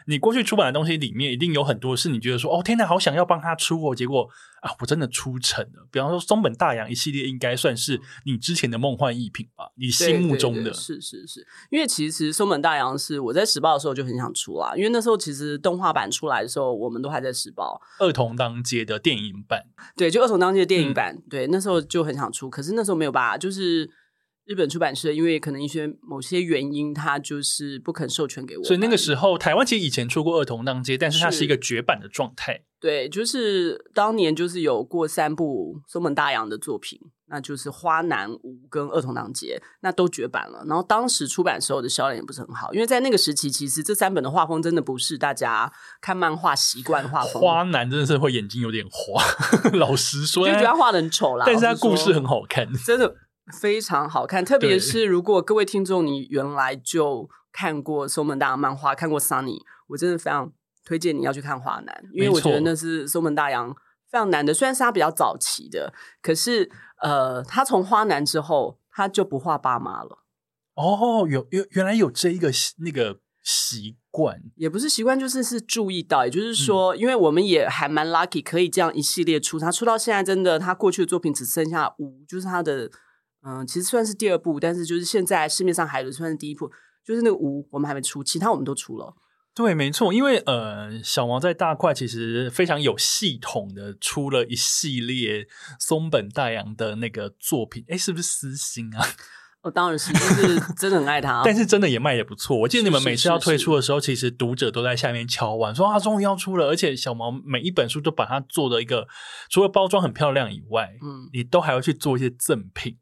你过去出版的东西里面，一定有很多是你觉得说，哦，天哪，好想要帮他出哦，结果啊，我真的出成了。比方说松本大洋一系列，应该算是你之前的梦幻逸品吧？你心目中的。对对对，是是是，因为其实松本大洋是我在时报的时候就很想出啦，因为那时候其实动画版出来的时候，我们都还在时报。二童当街的电影版，对，就二童当街的电影版，嗯，对，那时候就很想出，可是那时候没有办法，就是。日本出版社因为可能一些某些原因，他就是不肯授权给我。所以那个时候，台湾其实以前出过《二童当街》，但是它是一个绝版的状态。对，就是当年就是有过三部松本大洋的作品，那就是《花男五》跟《二童当街》，那都绝版了。然后当时出版时候的销量也不是很好，因为在那个时期，其实这三本的画风真的不是大家看漫画习惯的画风。花男真的是会眼睛有点花，老实说，就觉得他画的很丑啦。但是他故事很好看，真的。非常好看，特别是如果各位听众你原来就看过松本大洋漫画，看过 Sunny，我真的非常推荐你要去看《花男》，因为我觉得那是松本大洋非常难的。虽然是他比较早期的，可是呃，他从《花男》之后他就不画爸妈了。哦，有有原来有这一个那个习惯，也不是习惯，就是是注意到，也就是说，嗯、因为我们也还蛮 lucky，可以这样一系列出，他出到现在，真的他过去的作品只剩下五，就是他的。嗯，其实算是第二部，但是就是现在市面上还有算是第一部，就是那个无我们还没出，其他我们都出了。对，没错，因为呃，小毛在大块其实非常有系统的出了一系列松本大洋的那个作品，哎，是不是私心啊？哦，当然是，就是真的很爱他，但是真的也卖的不错。我记得你们每次要推出的时候，其实读者都在下面敲碗，说啊终于要出了，而且小毛每一本书都把它做的一个，除了包装很漂亮以外，嗯，你都还要去做一些赠品。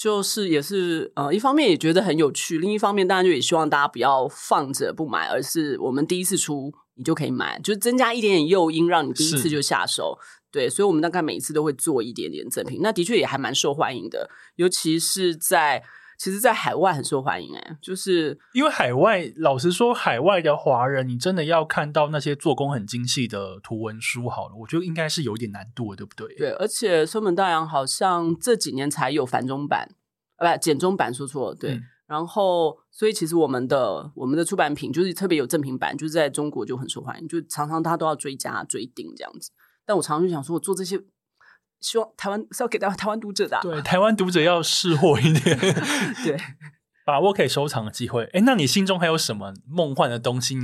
就是也是呃，一方面也觉得很有趣，另一方面当然就也希望大家不要放着不买，而是我们第一次出你就可以买，就是增加一点点诱因，让你第一次就下手。对，所以我们大概每一次都会做一点点赠品，那的确也还蛮受欢迎的，尤其是在。其实，在海外很受欢迎哎，就是因为海外，老实说，海外的华人，你真的要看到那些做工很精细的图文书，好了，我觉得应该是有点难度的，对不对？对，而且松本大洋好像这几年才有繁中版，呃，不，简中版，说错了，对。嗯、然后，所以其实我们的我们的出版品就是特别有正品版，就是在中国就很受欢迎，就常常他都要追加追订这样子。但我常常就想说，我做这些。希望台湾是要给到台湾读者的、啊，对台湾读者要识货一点，对，把握可以收藏的机会。哎，那你心中还有什么梦幻的东西？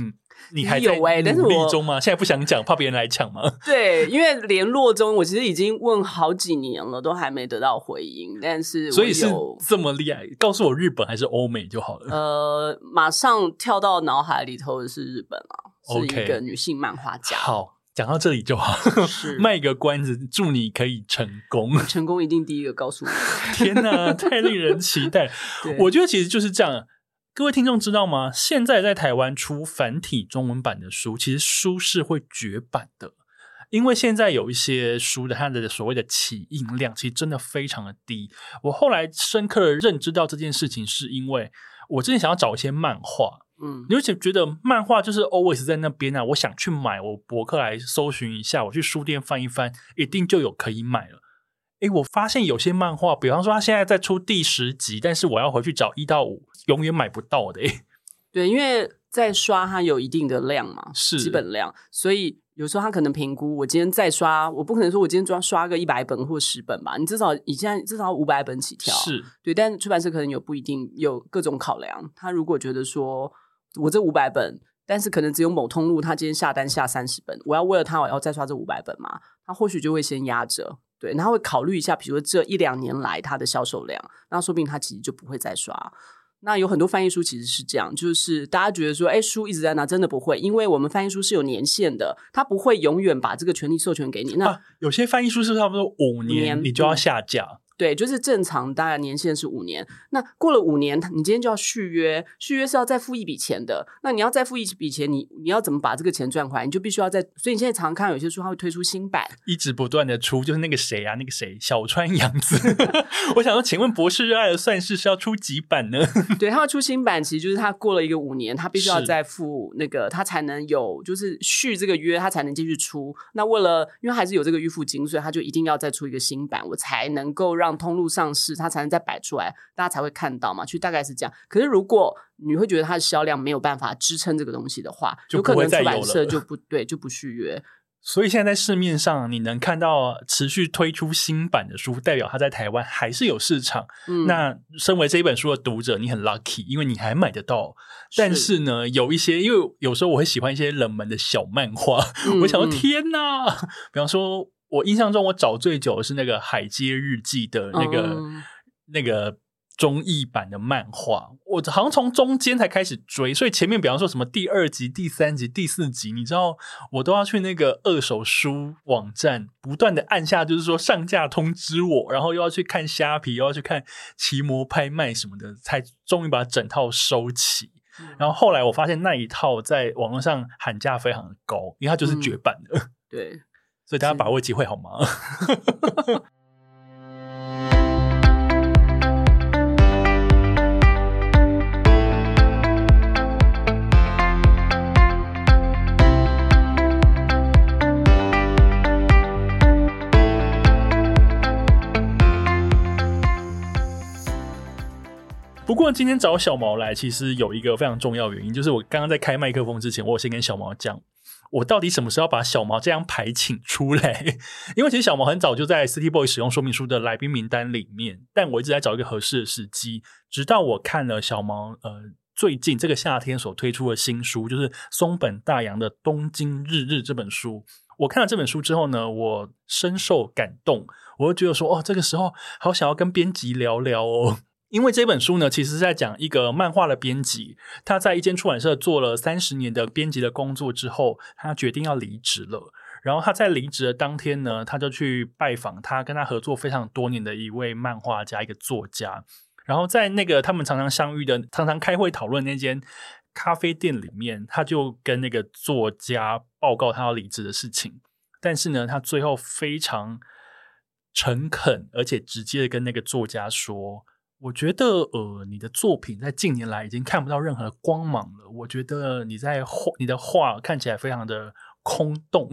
你还在努力中吗？现在不想讲，怕别人来抢吗？对，因为联络中，我其实已经问好几年了，都还没得到回应。但是，所以是这么厉害，告诉我日本还是欧美就好了。呃，马上跳到脑海里头的是日本啊是一个女性漫画家。好。讲到这里就好，卖个关子，祝你可以成功。成功一定第一个告诉你。天哪，太令人期待！我觉得其实就是这样。各位听众知道吗？现在在台湾出繁体中文版的书，其实书是会绝版的，因为现在有一些书的它的所谓的起印量，其实真的非常的低。我后来深刻的认知到这件事情，是因为我之前想要找一些漫画。嗯，你会觉得漫画就是 always 在那边啊，我想去买，我博客来搜寻一下，我去书店翻一翻，一定就有可以买了。诶，我发现有些漫画，比方说他现在在出第十集，但是我要回去找一到五，永远买不到的。诶，对，因为在刷它有一定的量嘛，是基本量，所以有时候他可能评估，我今天再刷，我不可能说我今天刷刷个一百本或十本吧，你至少你现在至少五百本起跳，是对，但出版社可能有不一定有各种考量，他如果觉得说我这五百本，但是可能只有某通路他今天下单下三十本，我要为了他我要再刷这五百本嘛，他或许就会先压着。对，然后会考虑一下，比如说这一两年来它的销售量，那说不定他其实就不会再刷。那有很多翻译书其实是这样，就是大家觉得说，哎，书一直在那，真的不会，因为我们翻译书是有年限的，它不会永远把这个权利授权给你。那、啊、有些翻译书是差不多五年，年你就要下架。对，就是正常，大概年限是五年。那过了五年，你今天就要续约，续约是要再付一笔钱的。那你要再付一笔钱，你你要怎么把这个钱赚回来？你就必须要再。所以你现在常常看有些书，它会推出新版，一直不断的出。就是那个谁啊，那个谁，小川洋子。我想说，请问博士热爱的算式是要出几版呢？对，他要出新版，其实就是他过了一个五年，他必须要再付那个，他才能有，就是续这个约，他才能继续出。那为了，因为还是有这个预付金，所以他就一定要再出一个新版，我才能够让。让通路上市，它才能再摆出来，大家才会看到嘛。其实大概是这样。可是如果你会觉得它的销量没有办法支撑这个东西的话，就可能出版社就 不对，就不续约。所以现在在市面上你能看到持续推出新版的书，代表它在台湾还是有市场。嗯，那身为这一本书的读者，你很 lucky，因为你还买得到。但是呢，有一些，因为有时候我会喜欢一些冷门的小漫画，嗯、我想说天哪，比方说。我印象中，我找最久的是那个《海街日记》的那个、嗯、那个综艺版的漫画，我好像从中间才开始追，所以前面比方说什么第二集、第三集、第四集，你知道，我都要去那个二手书网站不断的按下，就是说上架通知我，然后又要去看虾皮，又要去看奇摩拍卖什么的，才终于把整套收齐。嗯、然后后来我发现那一套在网络上喊价非常的高，因为它就是绝版的。嗯、对。所以大家把握机会好吗？不过今天找小毛来，其实有一个非常重要的原因，就是我刚刚在开麦克风之前，我先跟小毛讲。我到底什么时候要把小毛这张牌请出来？因为其实小毛很早就在 City Boy 使用说明书的来宾名单里面，但我一直在找一个合适的时机。直到我看了小毛呃最近这个夏天所推出的新书，就是松本大洋的《东京日日》这本书。我看了这本书之后呢，我深受感动，我就觉得说哦，这个时候好想要跟编辑聊聊哦。因为这本书呢，其实是在讲一个漫画的编辑，他在一间出版社做了三十年的编辑的工作之后，他决定要离职了。然后他在离职的当天呢，他就去拜访他跟他合作非常多年的一位漫画家，一个作家。然后在那个他们常常相遇的、常常开会讨论那间咖啡店里面，他就跟那个作家报告他要离职的事情。但是呢，他最后非常诚恳而且直接的跟那个作家说。我觉得，呃，你的作品在近年来已经看不到任何光芒了。我觉得你在画，你的画看起来非常的空洞。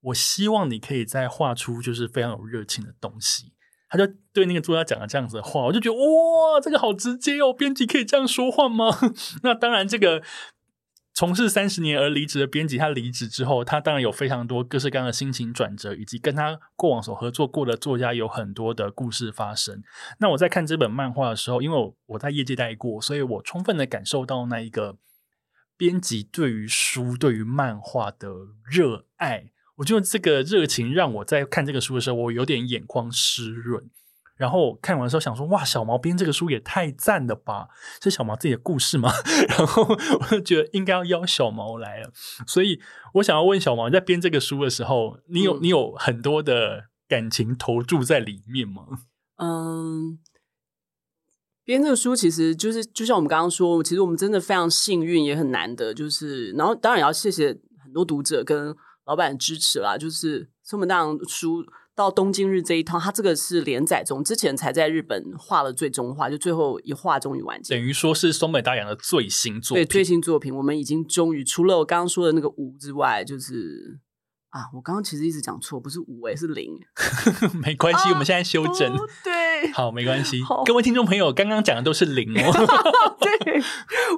我希望你可以再画出就是非常有热情的东西。他就对那个作家讲了这样子的话，我就觉得哇，这个好直接哦，编辑可以这样说话吗？那当然，这个。从事三十年而离职的编辑，他离职之后，他当然有非常多各式各样的心情转折，以及跟他过往所合作过的作家有很多的故事发生。那我在看这本漫画的时候，因为我在业界待过，所以我充分的感受到那一个编辑对于书、对于漫画的热爱。我觉得这个热情让我在看这个书的时候，我有点眼眶湿润。然后看完的时候想说，哇，小毛编这个书也太赞了吧！是小毛自己的故事吗？然后我就觉得应该要邀小毛来了。所以我想要问小毛，在编这个书的时候，你有、嗯、你有很多的感情投注在里面吗？嗯，编这个书其实就是就像我们刚刚说，其实我们真的非常幸运，也很难得，就是然后当然也要谢谢很多读者跟老板支持啦，就是这么大书。到东京日这一套，它这个是连载中，之前才在日本画了最终画，就最后一画终于完结，等于说是松本大洋的最新作品。对，最新作品，我们已经终于除了我刚刚说的那个五之外，就是啊，我刚刚其实一直讲错，不是五诶，是零。没关系，啊、我们现在修正。哦、对，好，没关系。各位听众朋友，刚刚讲的都是零哦。对，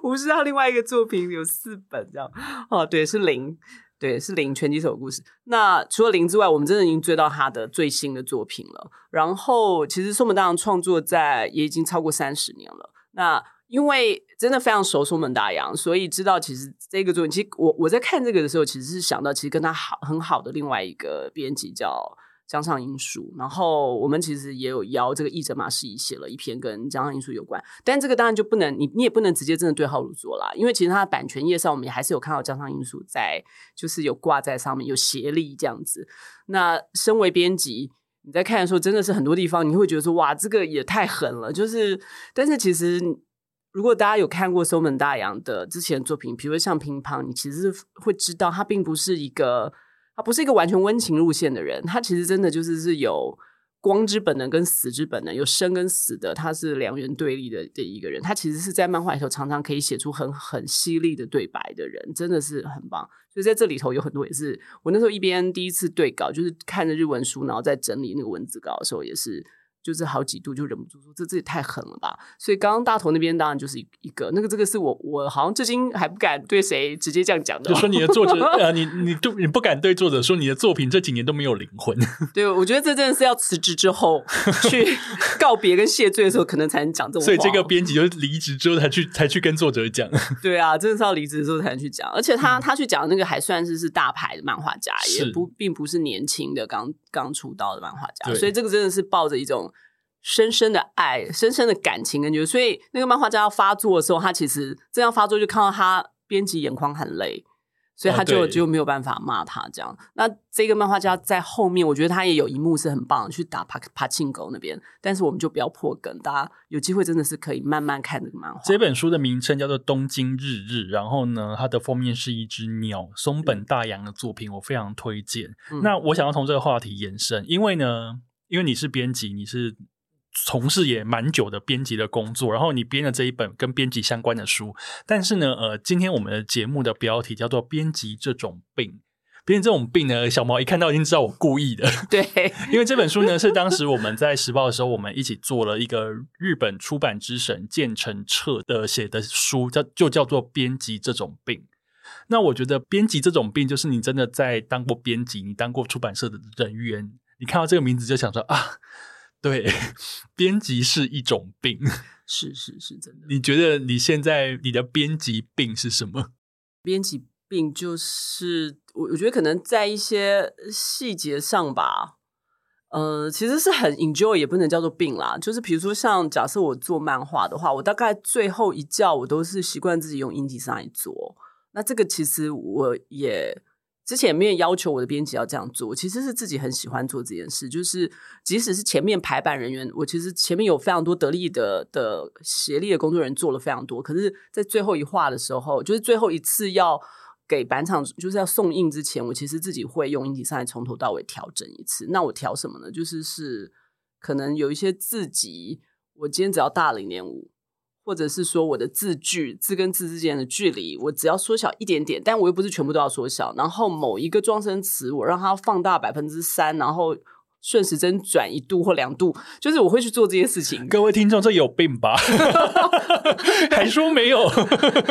五是他另外一个作品有四本这样。哦，对，是零。对，是零拳击手故事。那除了零之外，我们真的已经追到他的最新的作品了。然后，其实松本大洋创作在也已经超过三十年了。那因为真的非常熟松本大洋，所以知道其实这个作品，其实我我在看这个的时候，其实是想到其实跟他好很好的另外一个编辑叫。江上英树，然后我们其实也有邀这个译者马世仪写了一篇跟江上英树有关，但这个当然就不能你你也不能直接真的对号入座啦，因为其实它的版权页上我们也还是有看到江上英树在，就是有挂在上面有协力这样子。那身为编辑，你在看的时候真的是很多地方你会觉得说哇，这个也太狠了，就是但是其实如果大家有看过松本大洋的之前作品，比如说像乒乓，你其实会知道它并不是一个。他不是一个完全温情路线的人，他其实真的就是是有光之本能跟死之本能，有生跟死的，他是两元对立的的一个人。他其实是在漫画里头常常可以写出很很犀利的对白的人，真的是很棒。所以在这里头有很多也是我那时候一边第一次对稿，就是看着日文书，然后在整理那个文字稿的时候，也是。就是好几度就忍不住说，这这也太狠了吧！所以刚刚大头那边当然就是一个那个这个是我我好像至今还不敢对谁直接这样讲的，就说你的作者啊，你你都你不敢对作者说你的作品这几年都没有灵魂。对，我觉得这真的是要辞职之后去 告别跟谢罪的时候，可能才能讲这种话。所以这个编辑就是离职之后才去才去跟作者讲。对啊，真的是要离职之后才能去讲，而且他他去讲的那个还算是是大牌的漫画家，也不并不是年轻的刚刚出道的漫画家，所以这个真的是抱着一种。深深的爱，深深的感情跟觉得，所以那个漫画家要发作的时候，他其实这样发作就看到他编辑眼眶很泪，所以他就、啊、就没有办法骂他这样。那这个漫画家在后面，我觉得他也有一幕是很棒的，去打帕帕庆狗那边，但是我们就不要破梗，大家有机会真的是可以慢慢看这个漫画。这本书的名称叫做《东京日日》，然后呢，它的封面是一只鸟，松本大洋的作品，我非常推荐。嗯、那我想要从这个话题延伸，因为呢，因为你是编辑，你是。从事也蛮久的编辑的工作，然后你编了这一本跟编辑相关的书，但是呢，呃，今天我们的节目的标题叫做“编辑这种病”，编辑这种病呢，小毛一看到已经知道我故意的，对，因为这本书呢是当时我们在时报的时候，我们一起做了一个日本出版之神建成彻的写的书，叫就叫做“编辑这种病”。那我觉得编辑这种病，就是你真的在当过编辑，你当过出版社的人员，你看到这个名字就想说啊。对，编辑是一种病，是是是真的。你觉得你现在你的编辑病是什么？编辑病就是我，我觉得可能在一些细节上吧，呃，其实是很 enjoy，也不能叫做病啦。就是比如说，像假设我做漫画的话，我大概最后一觉我都是习惯自己用 InDesign 做。那这个其实我也。之前没有要求我的编辑要这样做，其实是自己很喜欢做这件事。就是即使是前面排版人员，我其实前面有非常多得力的的协力的工作人员做了非常多，可是，在最后一画的时候，就是最后一次要给版场就是要送印之前，我其实自己会用 InDesign 从头到尾调整一次。那我调什么呢？就是是可能有一些字级，我今天只要大零点五。或者是说我的字距，字跟字之间的距离，我只要缩小一点点，但我又不是全部都要缩小。然后某一个撞声词，我让它放大百分之三，然后。顺时针转一度或两度，就是我会去做这些事情。各位听众，这有病吧？还说没有？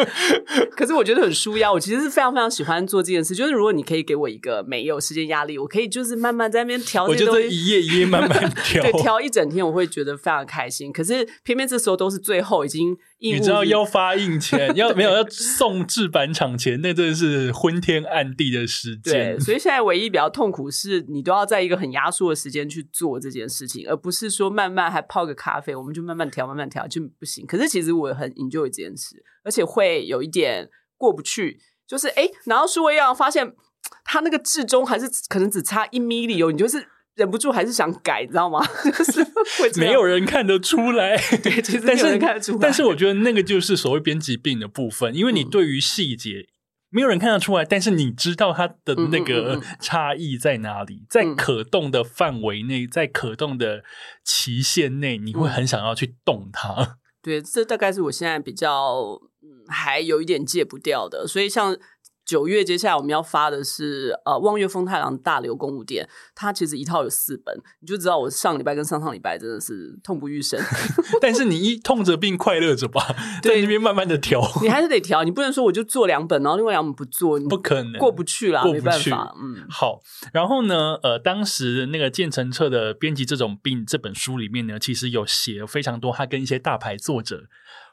可是我觉得很舒压。我其实是非常非常喜欢做这件事。就是如果你可以给我一个没有时间压力，我可以就是慢慢在那边调。我觉得一页一页慢慢调，对，调一整天，我会觉得非常开心。可是偏偏这时候都是最后已经。你知道要发印前要没有要送制版厂前，那真的是昏天暗地的时间。对，所以现在唯一比较痛苦是你都要在一个很压缩的时间去做这件事情，而不是说慢慢还泡个咖啡，我们就慢慢调慢慢调就不行。可是其实我很 enjoy 这件事，而且会有一点过不去，就是哎，然后数位要发现它那个至中还是可能只差一米里哦，你就是。忍不住还是想改，你知道吗？就是会没有人看得出来，对，其实没有人看得出来。但是，我觉得那个就是所谓编辑病的部分，因为你对于细节、嗯、没有人看得出来，但是你知道它的那个差异在哪里，嗯嗯嗯，在可动的范围内，在可动的期限内，你会很想要去动它。嗯、对，这大概是我现在比较嗯还有一点戒不掉的，所以像。九月接下来我们要发的是呃望月风太郎大流公务店，它其实一套有四本，你就知道我上礼拜跟上上礼拜真的是痛不欲生。但是你一痛着病快乐着吧，在那边慢慢的调，你还是得调，你不能说我就做两本，然后另外两本不做，不可能过不去啦，过不去没办法。嗯，好，然后呢，呃，当时那个建成彻的编辑这种病这本书里面呢，其实有写非常多他跟一些大牌作者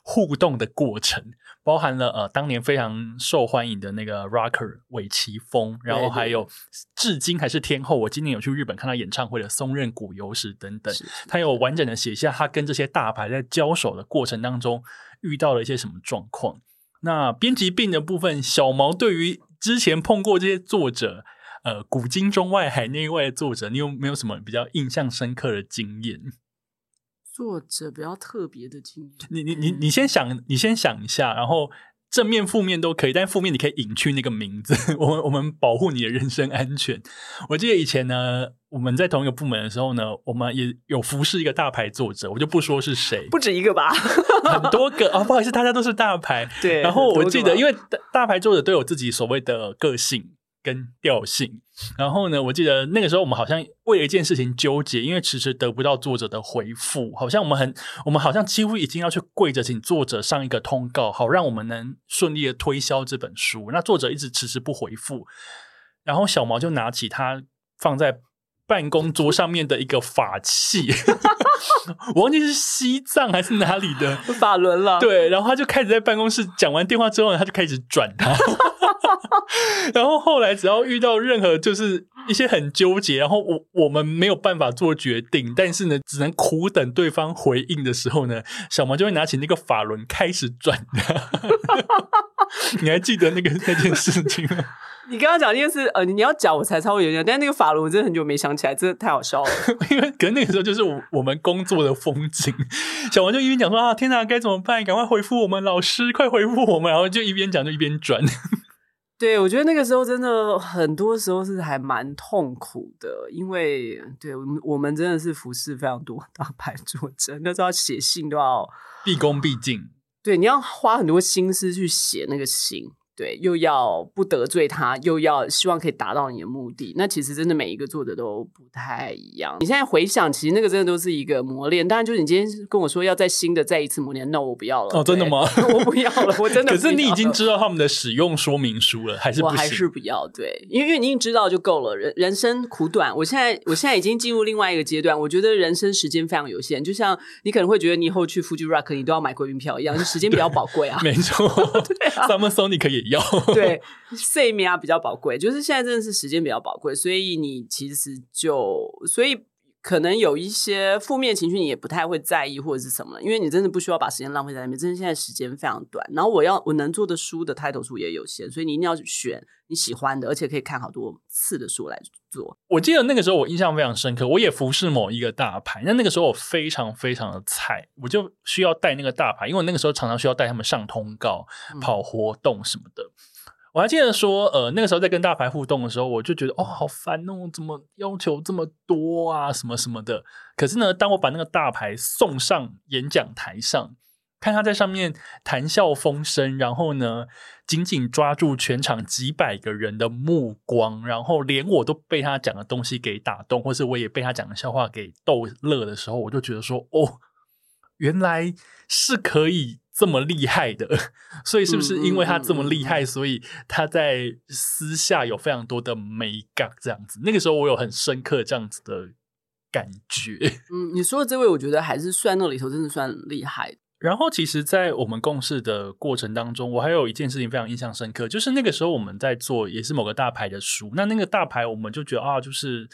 互动的过程。包含了呃，当年非常受欢迎的那个 Rocker 尾崎峰，然后还有至今还是天后。我今年有去日本看他演唱会的松任谷由实等等，他有完整的写下他跟这些大牌在交手的过程当中遇到了一些什么状况。那编辑病的部分，小毛对于之前碰过这些作者，呃，古今中外海内外的作者，你有没有什么比较印象深刻的经验？作者比较特别的经验，你你你你先想，你先想一下，然后正面负面都可以，但负面你可以隐去那个名字，我们我们保护你的人身安全。我记得以前呢，我们在同一个部门的时候呢，我们也有服侍一个大牌作者，我就不说是谁，不止一个吧，很多个啊，不好意思，大家都是大牌，对。然后我记得，因为大大牌作者都有自己所谓的个性。跟调性，然后呢，我记得那个时候我们好像为了一件事情纠结，因为迟迟得不到作者的回复，好像我们很，我们好像几乎已经要去跪着请作者上一个通告，好让我们能顺利的推销这本书。那作者一直迟迟不回复，然后小毛就拿起他放在办公桌上面的一个法器，我忘记是西藏还是哪里的法轮了。对，然后他就开始在办公室讲完电话之后呢，他就开始转他。然后后来只要遇到任何就是一些很纠结，然后我我们没有办法做决定，但是呢，只能苦等对方回应的时候呢，小毛就会拿起那个法轮开始转。你还记得那个那件事情吗？你刚刚讲那件事，呃，你要讲我才稍微有点，但是那个法轮我真的很久没想起来，真的太好笑了。因为可能那个时候就是我我们工作的风景，小王就一边讲说啊，天哪，该怎么办？赶快回复我们老师，快回复我们！然后就一边讲就一边转。对，我觉得那个时候真的很多时候是还蛮痛苦的，因为对我们我们真的是服侍非常多大牌作者，那时候写信都要毕恭毕敬，对，你要花很多心思去写那个信。对，又要不得罪他，又要希望可以达到你的目的。那其实真的每一个作者都不太一样。你现在回想，其实那个真的都是一个磨练。当然，就是你今天跟我说要再新的再一次磨练，那我不要了。哦，真的吗？我不要了，我真的。可是你已经知道他们的使用说明书了，还是？我还是不要。对，因为因为你已经知道就够了。人人生苦短，我现在我现在已经进入另外一个阶段。我觉得人生时间非常有限，就像你可能会觉得你以后去 Fuji Rock 你都要买贵宾票一样，就时间比较宝贵啊。没错，对啊，Summer Sonic 也要。对。睡眠啊比较宝贵，就是现在真的是时间比较宝贵，所以你其实就所以可能有一些负面情绪你也不太会在意或者是什么，因为你真的不需要把时间浪费在那边。真的现在时间非常短，然后我要我能做的书的 title 数也有限，所以你一定要选你喜欢的，而且可以看好多次的书来做。我记得那个时候我印象非常深刻，我也服侍某一个大牌，那那个时候我非常非常的菜，我就需要带那个大牌，因为我那个时候常常需要带他们上通告、跑活动什么的。嗯我还记得说，呃，那个时候在跟大牌互动的时候，我就觉得哦，好烦哦，怎么要求这么多啊，什么什么的。可是呢，当我把那个大牌送上演讲台上，看他在上面谈笑风生，然后呢，紧紧抓住全场几百个人的目光，然后连我都被他讲的东西给打动，或是我也被他讲的笑话给逗乐的时候，我就觉得说，哦，原来是可以。这么厉害的，所以是不是因为他这么厉害，所以他在私下有非常多的美感这样子？那个时候我有很深刻这样子的感觉。嗯，你说的这位，我觉得还是算那里头真的算厉害。然后，其实，在我们共事的过程当中，我还有一件事情非常印象深刻，就是那个时候我们在做也是某个大牌的书，那那个大牌我们就觉得啊，就是。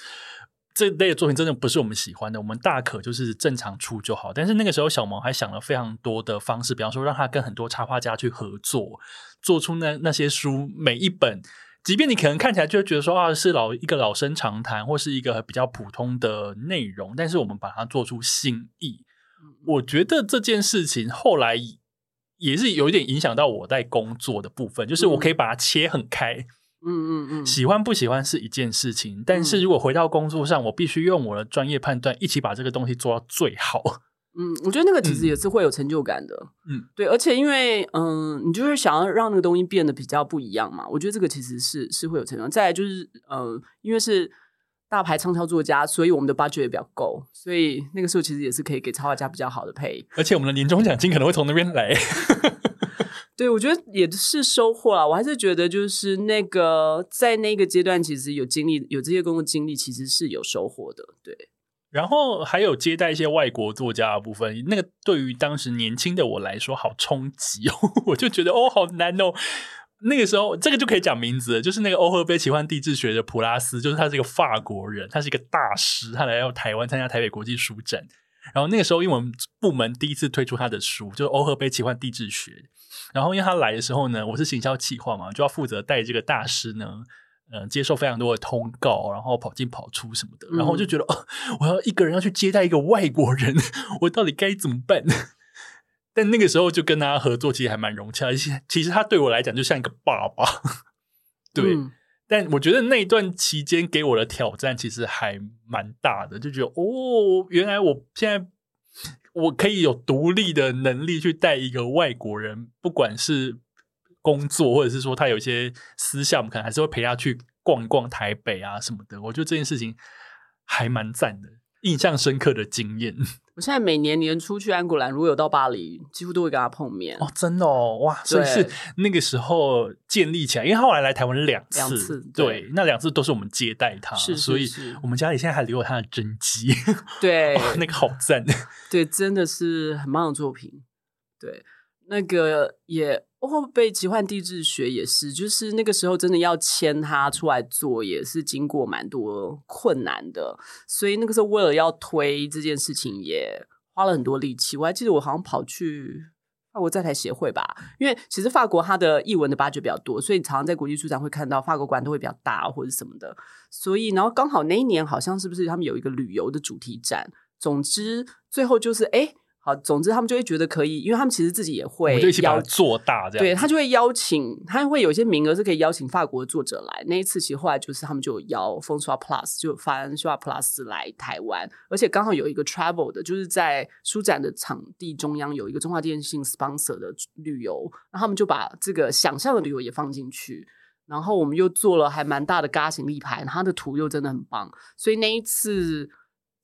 这类的作品真的不是我们喜欢的，我们大可就是正常出就好。但是那个时候，小萌还想了非常多的方式，比方说让他跟很多插画家去合作，做出那那些书每一本，即便你可能看起来就觉得说啊是老一个老生常谈，或是一个比较普通的内容，但是我们把它做出新意。我觉得这件事情后来也是有一点影响到我在工作的部分，就是我可以把它切很开。嗯嗯嗯嗯，喜欢不喜欢是一件事情，但是如果回到工作上，我必须用我的专业判断，一起把这个东西做到最好。嗯，我觉得那个其实也是会有成就感的。嗯，对，而且因为嗯，你就是想要让那个东西变得比较不一样嘛。我觉得这个其实是是会有成就感。再来就是嗯，因为是大牌畅销作家，所以我们的 budget 也比较够，所以那个时候其实也是可以给插画家比较好的配。而且我们的年终奖金可能会从那边来。对，我觉得也是收获啊。我还是觉得就是那个在那个阶段，其实有经历有这些工作经历，其实是有收获的。对。然后还有接待一些外国作家的部分，那个对于当时年轻的我来说好冲击哦，我就觉得哦好难哦。那个时候这个就可以讲名字，就是那个欧赫贝奇幻地质学的普拉斯，就是他是一个法国人，他是一个大师，他来到台湾参加台北国际书展。然后那个时候因为我们部门第一次推出他的书，就是欧赫贝奇幻地质学。然后因为他来的时候呢，我是行销企划嘛，就要负责带这个大师呢。嗯，接受非常多的通告，然后跑进跑出什么的，然后我就觉得，哦，我要一个人要去接待一个外国人，我到底该怎么办？但那个时候就跟他合作，其实还蛮融洽，而且其实他对我来讲就像一个爸爸。对，嗯，但我觉得那一段期间给我的挑战其实还蛮大的，就觉得哦，原来我现在我可以有独立的能力去带一个外国人，不管是。工作，或者是说他有一些私下，我们可能还是会陪他去逛一逛台北啊什么的。我觉得这件事情还蛮赞的，印象深刻的经验。我现在每年年初去安古兰，如果有到巴黎，几乎都会跟他碰面。哦，真的哦，哇！所以是那个时候建立起来，因为他后来来台湾两次，两次对，对，那两次都是我们接待他，是，是，是，所以我们家里现在还留有他的真迹。对，哦，那个好赞，对，真的是很棒的作品。对，那个也。欧赫贝奇幻地质学也是，就是那个时候真的要签他出来做，也是经过蛮多困难的。所以那个时候为了要推这件事情，也花了很多力气。我还记得我好像跑去法国在台协会吧，因为其实法国它的译文的 budget 比较多，所以常常在国际书展会看到法国馆都会比较大或者什么的。所以然后刚好那一年好像是不是他们有一个旅游的主题展？总之最后就是哎。诶好，总之他们就会觉得可以，因为他们其实自己也会，我就一起把它做大，这样。对，他就会邀请，他会有一些名额是可以邀请法国的作者来。那一次其实后来就是他们就邀 François Plus，就法兰西亚 Plus 来台湾，而且刚好有一个 travel 的，就是在书展的场地中央有一个中华电信 sponsor 的旅游，然后他们就把这个想象的旅游也放进去，然后我们又做了还蛮大的嘎型立牌，它的图又真的很棒，所以那一次。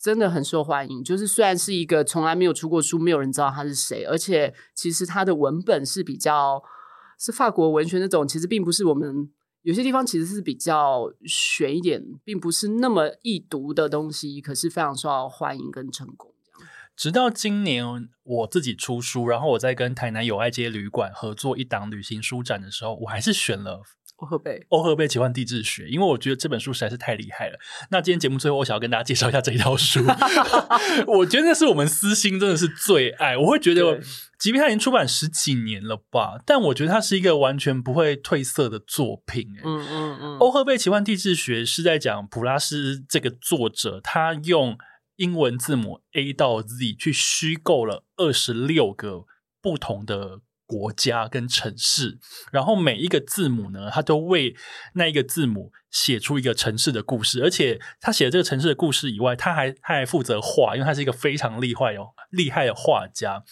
真的很受欢迎，就是虽然是一个从来没有出过书，没有人知道他是谁，而且其实他的文本是比较是法国文学那种，其实并不是我们有些地方其实是比较玄一点，并不是那么易读的东西，可是非常受到欢迎跟成功。直到今年我自己出书，然后我在跟台南友爱街旅馆合作一档旅行书展的时候，我还是选了。欧赫贝，欧赫贝奇幻地质学，因为我觉得这本书实在是太厉害了。那今天节目最后，我想要跟大家介绍一下这一套书。我觉得那是我们私心真的是最爱。我会觉得，即便它已经出版十几年了吧，但我觉得它是一个完全不会褪色的作品。嗯嗯嗯。欧赫贝奇幻地质学是在讲普拉斯这个作者，他用英文字母 A 到 Z 去虚构了二十六个不同的。国家跟城市，然后每一个字母呢，他都为那一个字母写出一个城市的故事，而且他写这个城市的故事以外，他还他还负责画，因为他是一个非常厉害哦厉害的画家。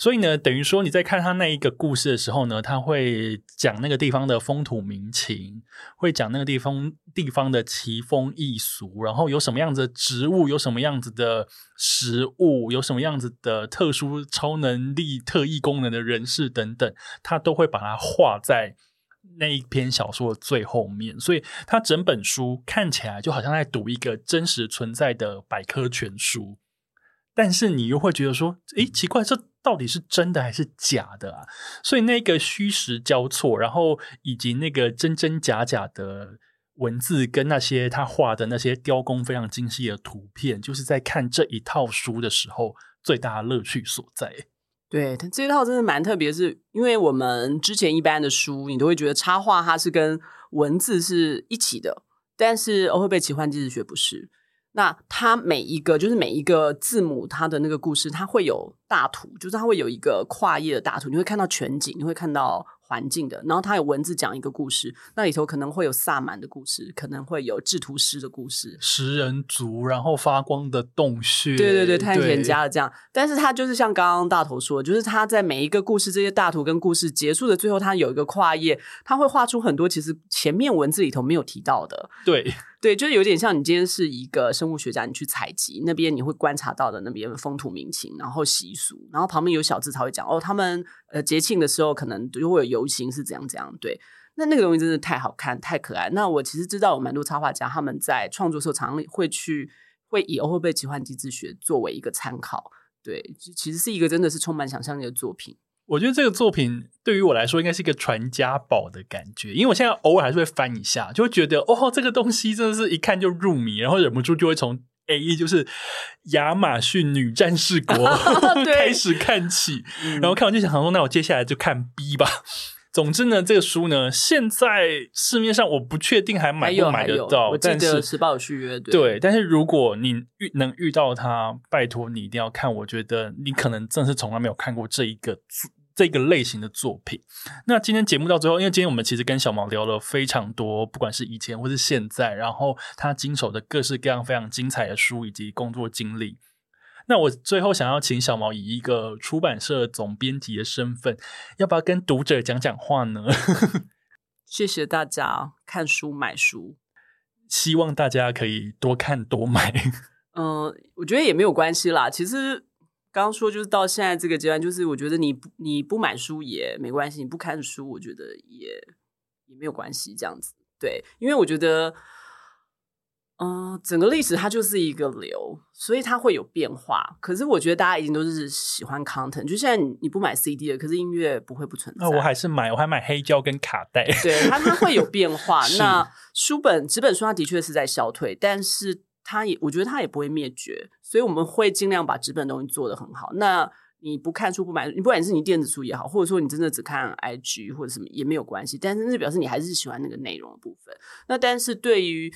所以呢，等于说你在看他那一个故事的时候呢，他会讲那个地方的风土民情，会讲那个地方地方的奇风异俗，然后有什么样子的植物，有什么样子的食物，有什么样子的特殊超能力、特异功能的人士等等，他都会把它画在那一篇小说的最后面。所以，他整本书看起来就好像在读一个真实存在的百科全书，但是你又会觉得说，诶，奇怪，这。到底是真的还是假的啊？所以那个虚实交错，然后以及那个真真假假的文字，跟那些他画的那些雕工非常精细的图片，就是在看这一套书的时候最大的乐趣所在。对，它这一套真的蛮特别，是因为我们之前一般的书，你都会觉得插画它是跟文字是一起的，但是欧赫贝奇幻地质学不是。那它每一个就是每一个字母，它的那个故事，它会有大图，就是它会有一个跨页的大图，你会看到全景，你会看到。环境的，然后它有文字讲一个故事，那里头可能会有萨满的故事，可能会有制图师的故事，食人族，然后发光的洞穴，对对对，探险家的这样。但是它就是像刚刚大头说的，就是它在每一个故事这些大图跟故事结束的最后，它有一个跨页，它会画出很多其实前面文字里头没有提到的，对。对，就是有点像你今天是一个生物学家，你去采集那边你会观察到的那边风土民情，然后习俗，然后旁边有小字才会讲哦，他们呃节庆的时候可能就会有游行是怎样怎样。对，那那个东西真的太好看，太可爱。那我其实知道有蛮多插画家他们在创作时候常常会去会以欧霍贝奇幻机制学作为一个参考。对，其实是一个真的是充满想象力的作品。我觉得这个作品对于我来说应该是一个传家宝的感觉，因为我现在偶尔还是会翻一下，就会觉得哦，这个东西真的是一看就入迷，然后忍不住就会从 A 就是亚马逊女战士国 开始看起，然后看完就想说，那我接下来就看 B 吧。总之呢，这个书呢，现在市面上我不确定还买不买得到。我记得时报有续约，对。对，但是如果你遇能遇到它，拜托你一定要看。我觉得你可能真的是从来没有看过这一个这个类型的作品。那今天节目到最后，因为今天我们其实跟小毛聊了非常多，不管是以前或是现在，然后他经手的各式各样非常精彩的书以及工作经历。那我最后想要请小毛以一个出版社总编辑的身份，要不要跟读者讲讲话呢？谢谢大家看书买书，希望大家可以多看多买。嗯、呃，我觉得也没有关系啦。其实刚刚说就是到现在这个阶段，就是我觉得你不你不买书也没关系，你不看书，我觉得也也没有关系。这样子对，因为我觉得。嗯、呃，整个历史它就是一个流，所以它会有变化。可是我觉得大家已经都是喜欢 content，就现在你你不买 CD 了，可是音乐不会不存在。那、哦、我还是买，我还买黑胶跟卡带。对，它它会有变化。那书本纸本书它的确是在消退，但是它也我觉得它也不会灭绝，所以我们会尽量把纸本东西做得很好。那你不看书不买，你不管是你电子书也好，或者说你真的只看 IG 或者什么也没有关系，但是那表示你还是喜欢那个内容的部分。那但是对于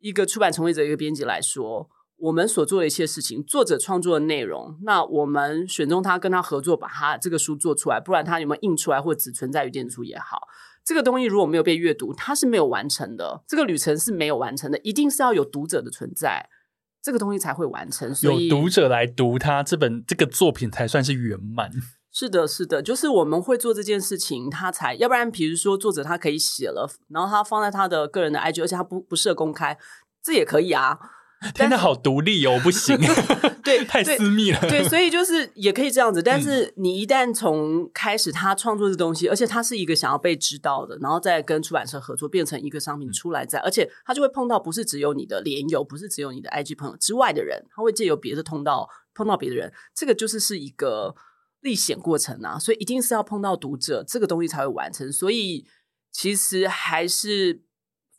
一个出版从业者，一个编辑来说，我们所做的一切事情，作者创作的内容，那我们选中他跟他合作，把他这个书做出来，不然他有没有印出来，或只存在于电子书也好，这个东西如果没有被阅读，它是没有完成的，这个旅程是没有完成的，一定是要有读者的存在，这个东西才会完成。所以有读者来读它，这本这个作品才算是圆满。是的，是的，就是我们会做这件事情，他才要不然，比如说作者他可以写了，然后他放在他的个人的 IG，而且他不不设公开，这也可以啊。天哪，好独立哦，不行，对，太私密了。对，所以就是也可以这样子，但是你一旦从开始他创作的东西，嗯、而且他是一个想要被知道的，然后再跟出版社合作变成一个商品出来在，在、嗯、而且他就会碰到不是只有你的连友，不是只有你的 IG 朋友之外的人，他会借由别的通道碰到别的人，这个就是是一个。历险过程啊，所以一定是要碰到读者，这个东西才会完成。所以其实还是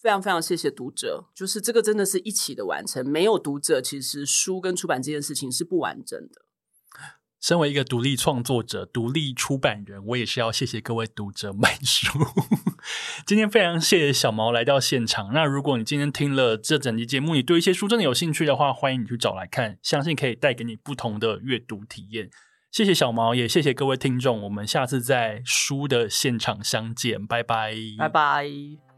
非常非常谢谢读者，就是这个真的是一起的完成。没有读者，其实书跟出版这件事情是不完整的。身为一个独立创作者、独立出版人，我也是要谢谢各位读者买书。今天非常谢谢小毛来到现场。那如果你今天听了这整集节目，你对一些书真的有兴趣的话，欢迎你去找来看，相信可以带给你不同的阅读体验。谢谢小毛，也谢谢各位听众，我们下次在书的现场相见，拜拜，拜拜。